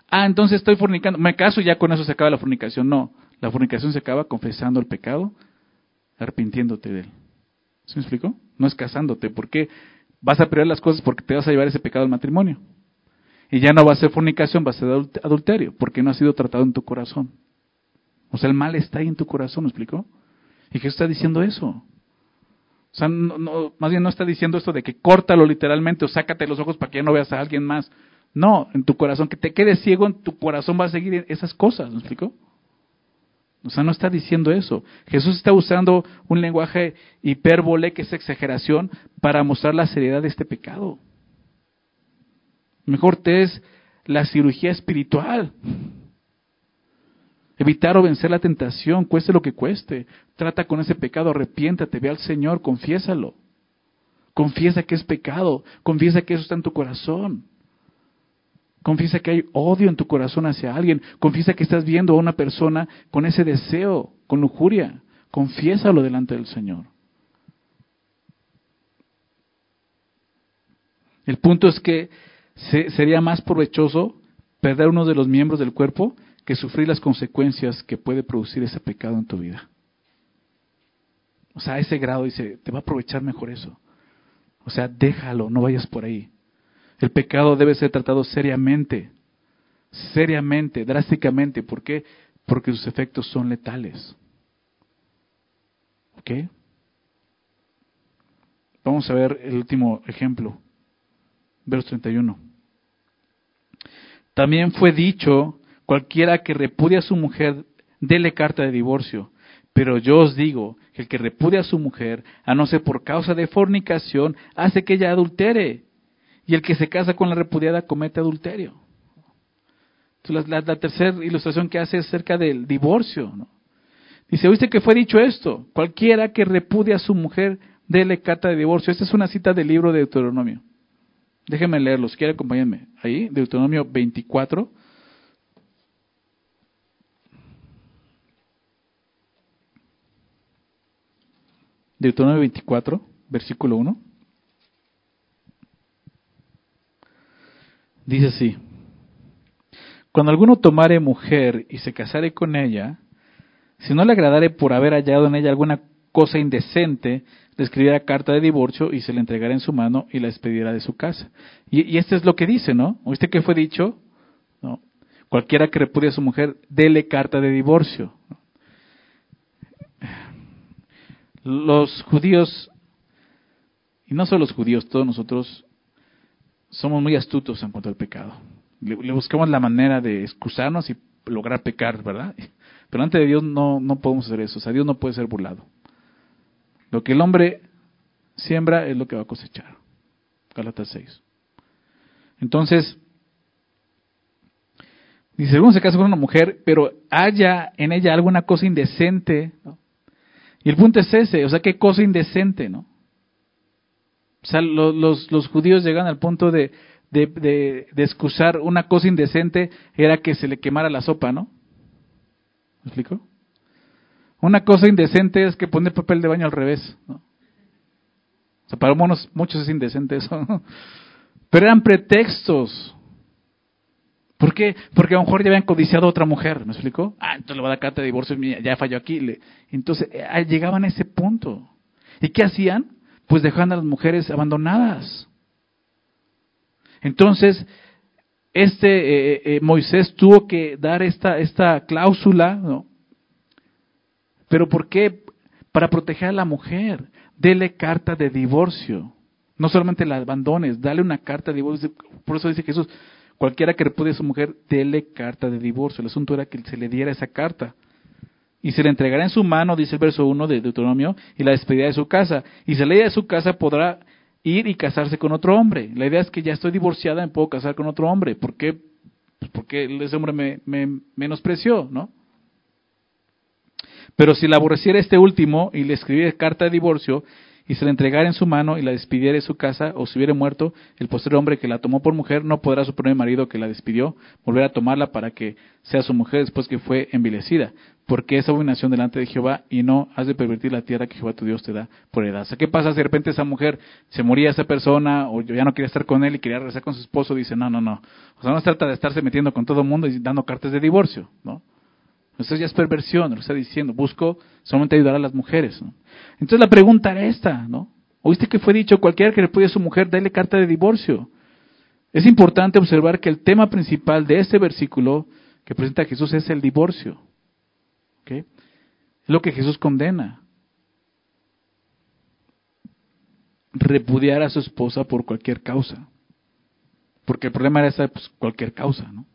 Ah, entonces estoy fornicando, me caso y ya con eso se acaba la fornicación. No, la fornicación se acaba confesando el pecado, arrepintiéndote de él. ¿Se me explicó? No es casándote, porque vas a perder las cosas porque te vas a llevar ese pecado al matrimonio. Y ya no va a ser fornicación, va a ser adulterio, porque no ha sido tratado en tu corazón. O sea, el mal está ahí en tu corazón, ¿me explicó? Y Jesús está diciendo eso. O sea, no, más bien no está diciendo esto de que córtalo literalmente o sácate los ojos para que ya no veas a alguien más. No, en tu corazón, que te quedes ciego, en tu corazón va a seguir esas cosas, ¿me explicó? O sea, no está diciendo eso. Jesús está usando un lenguaje hipérbole, que es exageración, para mostrar la seriedad de este pecado. Mejor te es la cirugía espiritual. Evitar o vencer la tentación, cueste lo que cueste. Trata con ese pecado, arrepiéntate, ve al Señor, confiésalo. Confiesa que es pecado, confiesa que eso está en tu corazón. Confiesa que hay odio en tu corazón hacia alguien. Confiesa que estás viendo a una persona con ese deseo, con lujuria. Confiésalo delante del Señor. El punto es que sería más provechoso perder uno de los miembros del cuerpo que sufrir las consecuencias que puede producir ese pecado en tu vida. O sea, a ese grado dice, te va a aprovechar mejor eso. O sea, déjalo, no vayas por ahí. El pecado debe ser tratado seriamente, seriamente, drásticamente. ¿Por qué? Porque sus efectos son letales. ¿Ok? Vamos a ver el último ejemplo, verso 31. También fue dicho, cualquiera que repudia a su mujer, dele carta de divorcio. Pero yo os digo que el que repudia a su mujer, a no ser por causa de fornicación, hace que ella adultere y el que se casa con la repudiada comete adulterio. Entonces, la, tercera ilustración que hace es acerca del divorcio. ¿no? Dice, ¿oíste que fue dicho esto? Cualquiera que repudia a su mujer, déle carta de divorcio. Esta es una cita del libro de Deuteronomio. Déjenme leerlos, quiere acompañarme. Ahí, Deuteronomio 24. Deuteronomio 24, versículo 1. Dice así, cuando alguno tomare mujer y se casare con ella, si no le agradare por haber hallado en ella alguna cosa indecente, le escribiera carta de divorcio y se le entregara en su mano y la despediera de su casa. Y, y esto es lo que dice, ¿no? ¿Oíste qué fue dicho? ¿No? Cualquiera que repudie a su mujer, dele carta de divorcio. Los judíos, y no solo los judíos, todos nosotros somos muy astutos en cuanto al pecado. Le, buscamos la manera de excusarnos y lograr pecar, ¿verdad? Pero ante de Dios no, no podemos hacer eso. O sea, Dios no puede ser burlado. Lo que el hombre siembra es lo que va a cosechar. Galatas 6. Entonces, dice, uno se casa con una mujer, pero haya en ella alguna cosa indecente. Y el punto es ese, o sea, ¿qué cosa indecente, no? O sea, los, los, judíos llegan al punto de, de, de, excusar una cosa indecente, era que se le quemara la sopa, ¿no? ¿Me explico? Una cosa indecente es que poner papel de baño al revés, ¿no? O sea, para muchos, muchos es indecente eso. Pero eran pretextos. ¿Por qué? Porque a lo mejor ya habían codiciado a otra mujer, ¿me explicó? Ah, entonces le va a dar carta de divorcio, ya falló aquí. Entonces, eh, llegaban a ese punto. ¿Y qué hacían? Pues dejaban a las mujeres abandonadas. Entonces, este eh, eh, Moisés tuvo que dar esta, esta cláusula, ¿no? ¿Pero por qué? Para proteger a la mujer. Dele carta de divorcio. No solamente la abandones, dale una carta de divorcio. Por eso dice Jesús, Cualquiera que repudie a su mujer, dele carta de divorcio. El asunto era que se le diera esa carta. Y se le entregará en su mano, dice el verso 1 de Deuteronomio, y la despedida de su casa. Y si la de su casa podrá ir y casarse con otro hombre. La idea es que ya estoy divorciada, me puedo casar con otro hombre. ¿Por qué? Pues porque ese hombre me, me menospreció, ¿no? Pero si la aborreciera este último y le escribiera carta de divorcio, y se la entregara en su mano y la despidiera de su casa, o si hubiera muerto, el posterior hombre que la tomó por mujer no podrá su primer marido que la despidió volver a tomarla para que sea su mujer después que fue envilecida, porque es abominación delante de Jehová y no has de pervertir la tierra que Jehová tu Dios te da por edad. O sea, ¿qué pasa si de repente esa mujer se moría esa persona o ya no quería estar con él y quería regresar con su esposo? Dice, no, no, no. O sea, no se trata de estarse metiendo con todo el mundo y dando cartas de divorcio, ¿no? Eso ya es perversión, lo está diciendo. Busco solamente ayudar a las mujeres. Entonces la pregunta era esta, ¿no? ¿Oíste que fue dicho, cualquiera que repudie a su mujer, dale carta de divorcio? Es importante observar que el tema principal de este versículo que presenta Jesús es el divorcio. ¿okay? Es lo que Jesús condena. Repudiar a su esposa por cualquier causa. Porque el problema era esa, pues, cualquier causa, ¿no?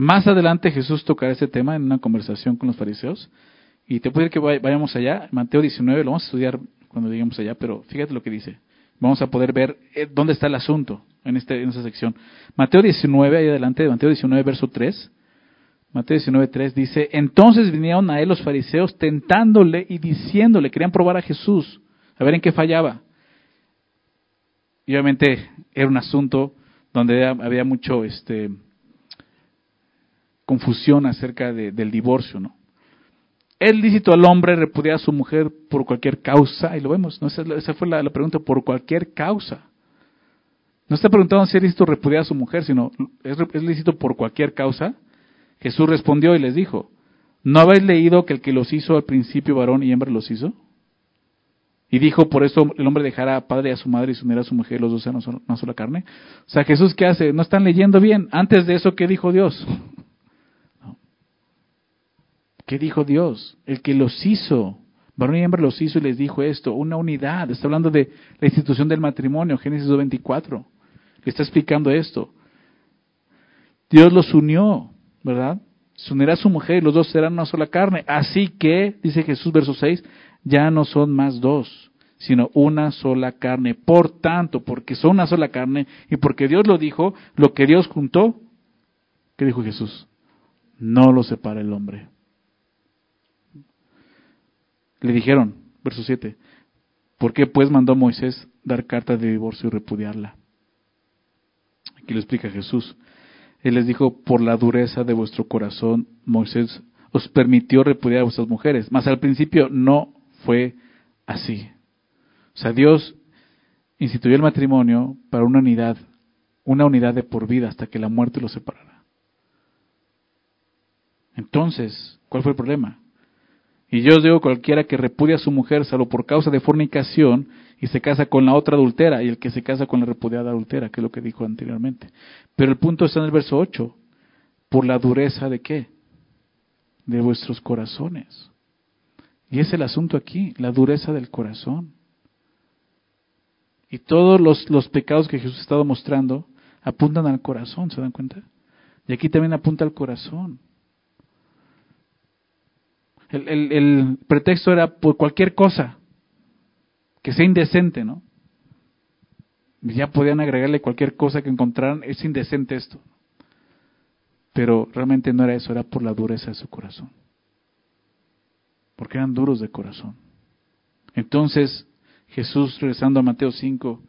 Más adelante Jesús tocará ese tema en una conversación con los fariseos. Y te puedo decir que vayamos allá, Mateo 19, lo vamos a estudiar cuando lleguemos allá, pero fíjate lo que dice. Vamos a poder ver eh, dónde está el asunto en, este, en esta sección. Mateo 19, ahí adelante, Mateo 19, verso 3. Mateo 19, 3 dice, entonces vinieron a él los fariseos tentándole y diciéndole, querían probar a Jesús, a ver en qué fallaba. Y obviamente era un asunto donde había mucho, este, confusión acerca del divorcio, ¿no? Es lícito al hombre repudiar a su mujer por cualquier causa, y lo vemos, ¿no? Esa, fue la, pregunta, por cualquier causa. No está preguntando si es lícito repudiar a su mujer, sino ¿es, lícito por cualquier causa. Jesús respondió y les dijo, ¿no habéis leído que el que los hizo al principio varón y hembra los hizo? Y dijo, por eso el hombre dejará a padre y a su madre y se unirá a su mujer, los dos sean una sola carne. O sea, Jesús, ¿qué hace? No están leyendo bien. Antes de eso, ¿qué dijo Dios? ¿Qué dijo Dios? El que los hizo, varón y hembra los hizo y les dijo esto, una unidad. Está hablando de la institución del matrimonio, Génesis 2.24. Le está explicando esto. Dios los unió, ¿verdad? Se unirá a su mujer y los dos serán una sola carne. Así que, dice Jesús, verso 6, ya no son más dos, sino una sola carne. Por tanto, porque son una sola carne y porque Dios lo dijo, lo que Dios juntó, ¿qué dijo Jesús? No lo separa el hombre. Le dijeron, verso 7, ¿por qué pues mandó Moisés dar carta de divorcio y repudiarla? Aquí lo explica Jesús. Él les dijo, por la dureza de vuestro corazón, Moisés os permitió repudiar a vuestras mujeres. Mas al principio no fue así. O sea, Dios instituyó el matrimonio para una unidad, una unidad de por vida hasta que la muerte los separara. Entonces, ¿cuál fue el problema? Y yo os digo, cualquiera que repudia a su mujer salvo por causa de fornicación y se casa con la otra adultera, y el que se casa con la repudiada adultera, que es lo que dijo anteriormente. Pero el punto está en el verso 8. ¿Por la dureza de qué? De vuestros corazones. Y es el asunto aquí, la dureza del corazón. Y todos los, los pecados que Jesús ha estado mostrando apuntan al corazón, ¿se dan cuenta? Y aquí también apunta al corazón. El, pretexto era por cualquier cosa que sea indecente, ¿no? Ya podían agregarle cualquier cosa que encontraran, es indecente esto. Pero realmente no era eso, era por la dureza de su corazón. Porque eran duros de corazón. Entonces, Jesús, regresando a Mateo 5,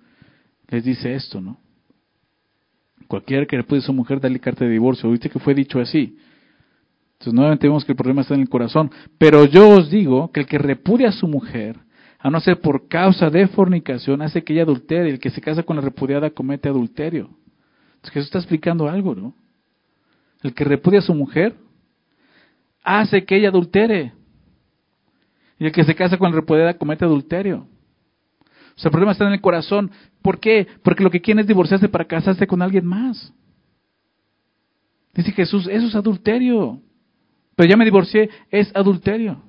les dice esto, ¿no? Cualquiera que repude a su mujer, dale carta de divorcio. ¿Viste que fue dicho así? Entonces, nuevamente vemos que el problema está en el corazón. Pero yo os digo que el que repudia a su mujer, a no ser por causa de fornicación, hace que ella adultere. El que se casa con la repudiada comete adulterio. Entonces, Jesús está explicando algo, ¿no? El que repudia a su mujer hace que ella adultere. Y el que se casa con la repudiada comete adulterio. O sea, el problema está en el corazón. ¿Por qué? Porque lo que quieren es divorciarse para casarse con alguien más. Dice Jesús, eso es adulterio. Pero ya me divorcié, es adulterio.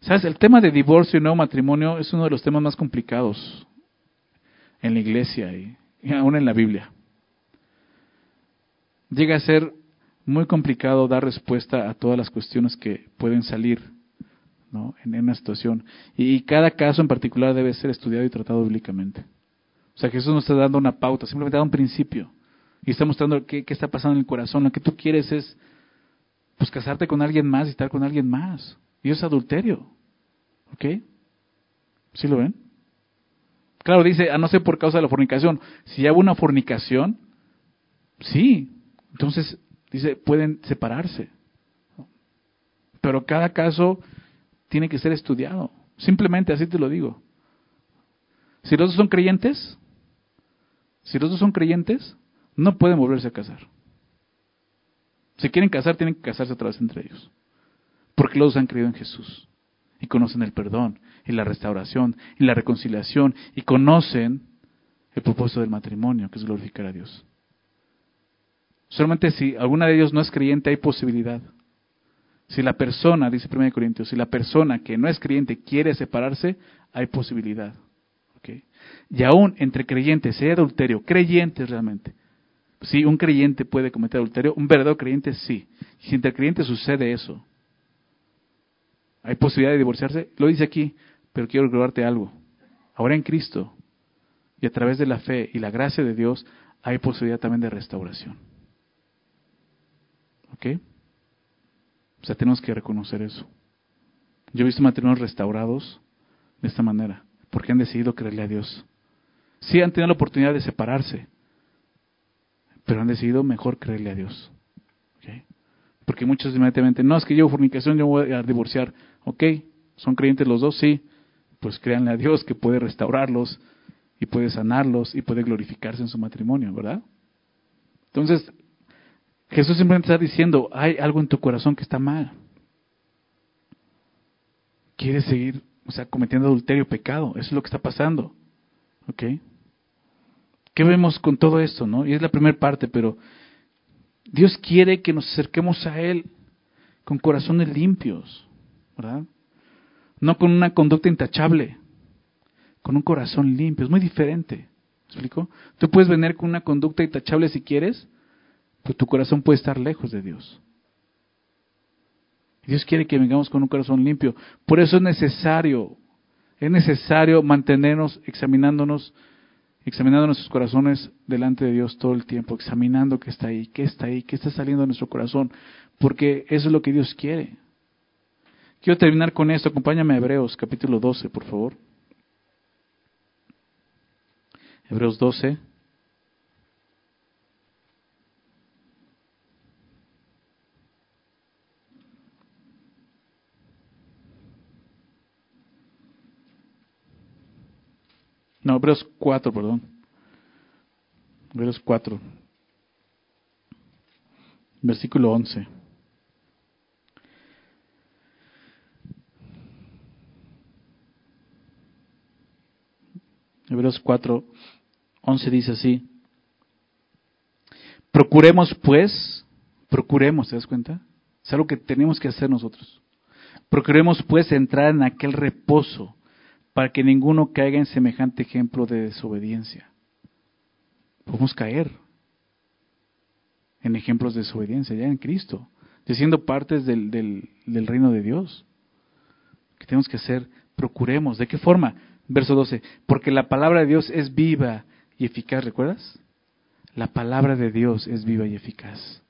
¿Sabes? El tema de divorcio y nuevo matrimonio es uno de los temas más complicados en la iglesia y, aún en la Biblia. Llega a ser muy complicado dar respuesta a todas las cuestiones que pueden salir en, una situación. Y, cada caso en particular debe ser estudiado y tratado bíblicamente. O sea, Jesús no está dando una pauta, simplemente da un principio. Y está mostrando qué, qué está pasando en el corazón. Lo que tú quieres es pues casarte con alguien más y estar con alguien más. Y es adulterio. ¿Ok? ¿Sí lo ven? Claro, dice, a no ser por causa de la fornicación. Si hubo una fornicación, sí. Entonces, dice, pueden separarse. Pero cada caso tiene que ser estudiado. Simplemente así te lo digo. Si los dos son creyentes, si los dos son creyentes, no pueden volverse a casar. Si quieren casar, tienen que casarse otra vez entre ellos. Porque los han creído en Jesús. Y conocen el perdón, y la restauración, y la reconciliación, y conocen el propósito del matrimonio, que es glorificar a Dios. Solamente si alguna de ellos no es creyente hay posibilidad. Si la persona, dice 1 Corintios, si la persona que no es creyente quiere separarse, hay posibilidad. ¿Okay? Y aún entre creyentes, si hay adulterio, creyentes realmente, Sí, un creyente puede cometer adulterio, un verdadero creyente sí. Si entre creyentes sucede eso, hay posibilidad de divorciarse, lo dice aquí, pero quiero recordarte algo. Ahora en Cristo y a través de la fe y la gracia de Dios hay posibilidad también de restauración. ¿Ok? O sea, tenemos que reconocer eso. Yo he visto matrimonios restaurados de esta manera, porque han decidido creerle a Dios. Sí han tenido la oportunidad de separarse, pero han decidido mejor creerle a Dios. Porque muchos inmediatamente, no, es que yo fornicación, yo voy a divorciar. Ok, ¿son creyentes los dos? Sí. Pues créanle a Dios que puede restaurarlos y puede sanarlos y puede glorificarse en su matrimonio, ¿verdad? Entonces, Jesús simplemente está diciendo, hay algo en tu corazón que está mal. Quieres seguir, o sea, cometiendo adulterio, pecado. Eso es lo que está pasando. ¿Ok? ¿Qué vemos con todo esto, no? Y es la primera parte, pero Dios quiere que nos acerquemos a Él con corazones limpios, ¿verdad? No con una conducta intachable, con un corazón limpio. Es muy diferente. ¿Me explico? Tú puedes venir con una conducta intachable si quieres, pero tu corazón puede estar lejos de Dios. Dios quiere que vengamos con un corazón limpio. Por eso es necesario, es necesario mantenernos examinándonos examinando nuestros corazones delante de Dios todo el tiempo, examinando qué está ahí, qué está ahí, qué está saliendo de nuestro corazón, porque eso es lo que Dios quiere. Quiero terminar con esto, acompáñame a Hebreos capítulo 12, por favor. Hebreos 12. No, Hebreos 4, perdón. Hebreos 4. Versículo 11. Hebreos 4, 11 dice así. Procuremos pues, procuremos, ¿te das cuenta? Es algo que tenemos que hacer nosotros. Procuremos pues entrar en aquel reposo para que ninguno caiga en semejante ejemplo de desobediencia. Podemos caer en ejemplos de desobediencia ya en Cristo, de siendo partes del, reino de Dios. Que tenemos que hacer, procuremos. ¿De qué forma? Verso 12. Porque la palabra de Dios es viva y eficaz, ¿recuerdas? La palabra de Dios es viva y eficaz.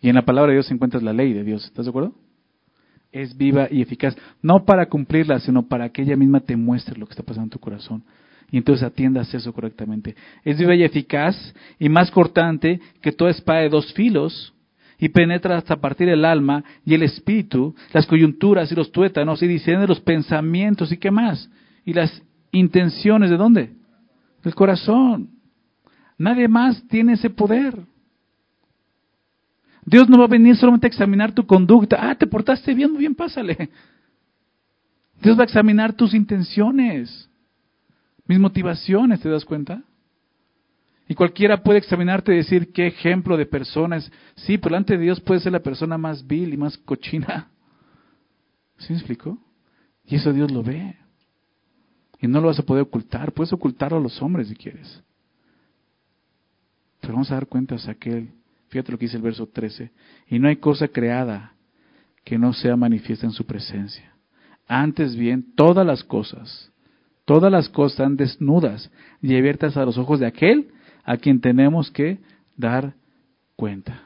Y en la palabra de Dios se encuentra la ley de Dios, ¿estás de acuerdo? Es viva y eficaz, no para cumplirla, sino para que ella misma te muestre lo que está pasando en tu corazón. Y entonces atiendas eso correctamente. Es viva y eficaz y más cortante que toda espada de dos filos y penetra hasta partir el alma y el espíritu, las coyunturas y los tuétanos y de los pensamientos y qué más. Y las intenciones de dónde? Del corazón. Nadie más tiene ese poder. Dios no va a venir solamente a examinar tu conducta. Ah, te portaste bien, muy bien, pásale. Dios va a examinar tus intenciones, mis motivaciones, ¿te das cuenta? Y cualquiera puede examinarte y decir qué ejemplo de personas. Sí, pero delante de Dios puede ser la persona más vil y más cochina. ¿Sí me explico? Y eso Dios lo ve. Y no lo vas a poder ocultar. Puedes ocultarlo a los hombres si quieres. Pero vamos a dar cuentas a aquel. Fíjate lo que dice el verso 13. Y no hay cosa creada que no sea manifiesta en su presencia. Antes bien, todas las cosas, todas las cosas están desnudas y abiertas a los ojos de aquel a quien tenemos que dar cuenta.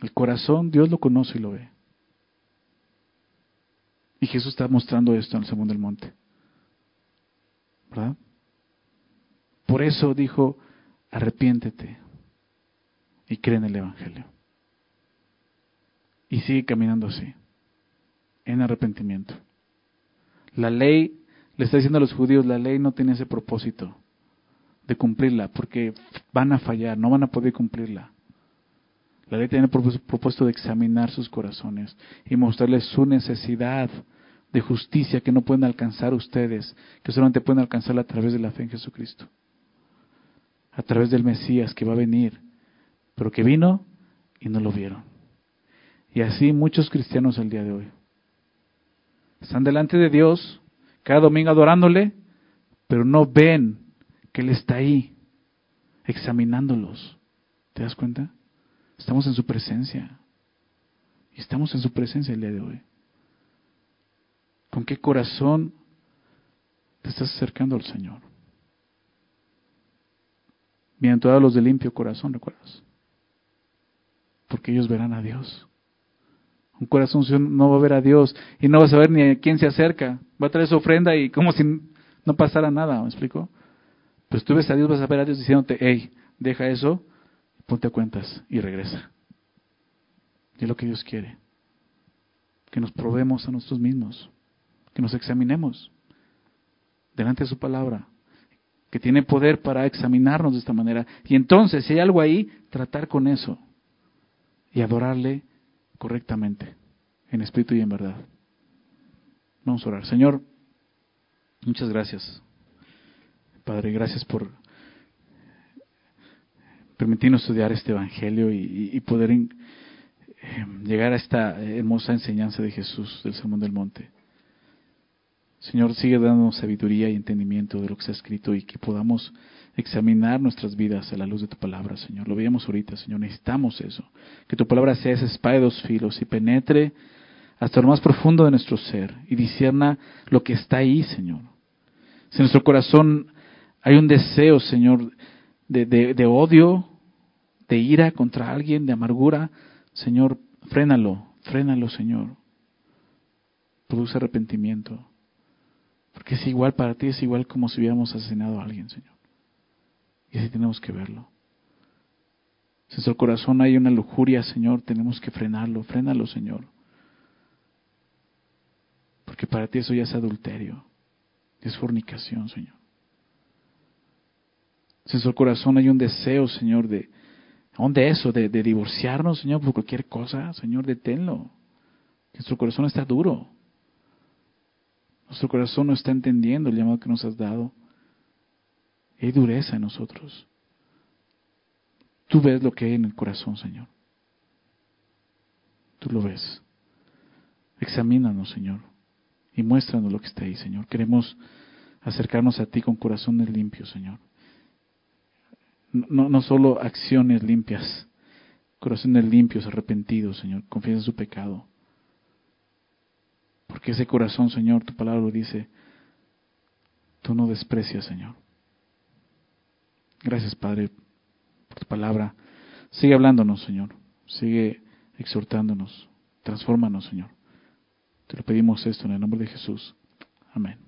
El corazón, Dios lo conoce y lo ve. Y Jesús está mostrando esto en el segundo del monte. ¿Verdad? Por eso dijo, arrepiéntete y cree en el Evangelio. Y sigue caminando así, en arrepentimiento. La ley, le está diciendo a los judíos, la ley no tiene ese propósito de cumplirla, porque van a fallar, no van a poder cumplirla. La ley tiene el propósito de examinar sus corazones y mostrarles su necesidad de justicia que no pueden alcanzar ustedes, que solamente pueden alcanzarla a través de la fe en Jesucristo, a través del Mesías que va a venir, pero que vino y no lo vieron. Y así muchos cristianos el día de hoy están delante de Dios cada domingo adorándole, pero no ven que Él está ahí examinándolos. ¿Te das cuenta? Estamos en su presencia. Y estamos en su presencia el día de hoy. ¿Con qué corazón te estás acercando al Señor? Todos los de limpio corazón, ¿recuerdas? Porque ellos verán a Dios. Un corazón no va a ver a Dios y no va a saber ni a quién se acerca. Va a traer su ofrenda y como si no pasara nada, ¿me explico? Pues tú ves a Dios, vas a ver a Dios diciéndote, hey, deja eso, ponte a cuentas y regresa. Y es lo que Dios quiere. Que nos probemos a nosotros mismos que nos examinemos delante de su palabra, que tiene poder para examinarnos de esta manera. Y entonces, si hay algo ahí, tratar con eso y adorarle correctamente, en espíritu y en verdad. Vamos a orar. Señor, muchas gracias. Padre, gracias por permitirnos estudiar este Evangelio y, poder eh, llegar a esta hermosa enseñanza de Jesús del Sermón del Monte. Señor, sigue dándonos sabiduría y entendimiento de lo que está escrito y que podamos examinar nuestras vidas a la luz de tu palabra, Señor. Lo veíamos ahorita, Señor. Necesitamos eso. Que tu palabra sea esa espada de dos filos y penetre hasta lo más profundo de nuestro ser y disierna lo que está ahí, Señor. Si en nuestro corazón hay un deseo, Señor, de, de odio, de ira contra alguien, de amargura, Señor, frénalo, frénalo, Señor. Produce arrepentimiento. Porque es igual para ti, es igual como si hubiéramos asesinado a alguien, Señor. Y así tenemos que verlo. Si en nuestro corazón hay una lujuria, Señor, tenemos que frenarlo. Frénalo, Señor. Porque para ti eso ya es adulterio. Es fornicación, Señor. Si en nuestro corazón hay un deseo, Señor, de, ¿dónde eso? De, de divorciarnos, Señor, por cualquier cosa, Señor, deténlo. Que nuestro corazón está duro. Nuestro corazón no está entendiendo el llamado que nos has dado. Hay dureza en nosotros. Tú ves lo que hay en el corazón, Señor. Tú lo ves. Examínanos, Señor, y muéstranos lo que está ahí, Señor. Queremos acercarnos a ti con corazones limpios, Señor. No, no solo acciones limpias, corazones limpios, arrepentidos, Señor. Confiesa su pecado. Porque ese corazón, Señor, tu palabra lo dice, tú no desprecias, Señor. Gracias, Padre, por tu palabra. Sigue hablándonos, Señor. Sigue exhortándonos. Transfórmanos, Señor. Te lo pedimos esto en el nombre de Jesús. Amén.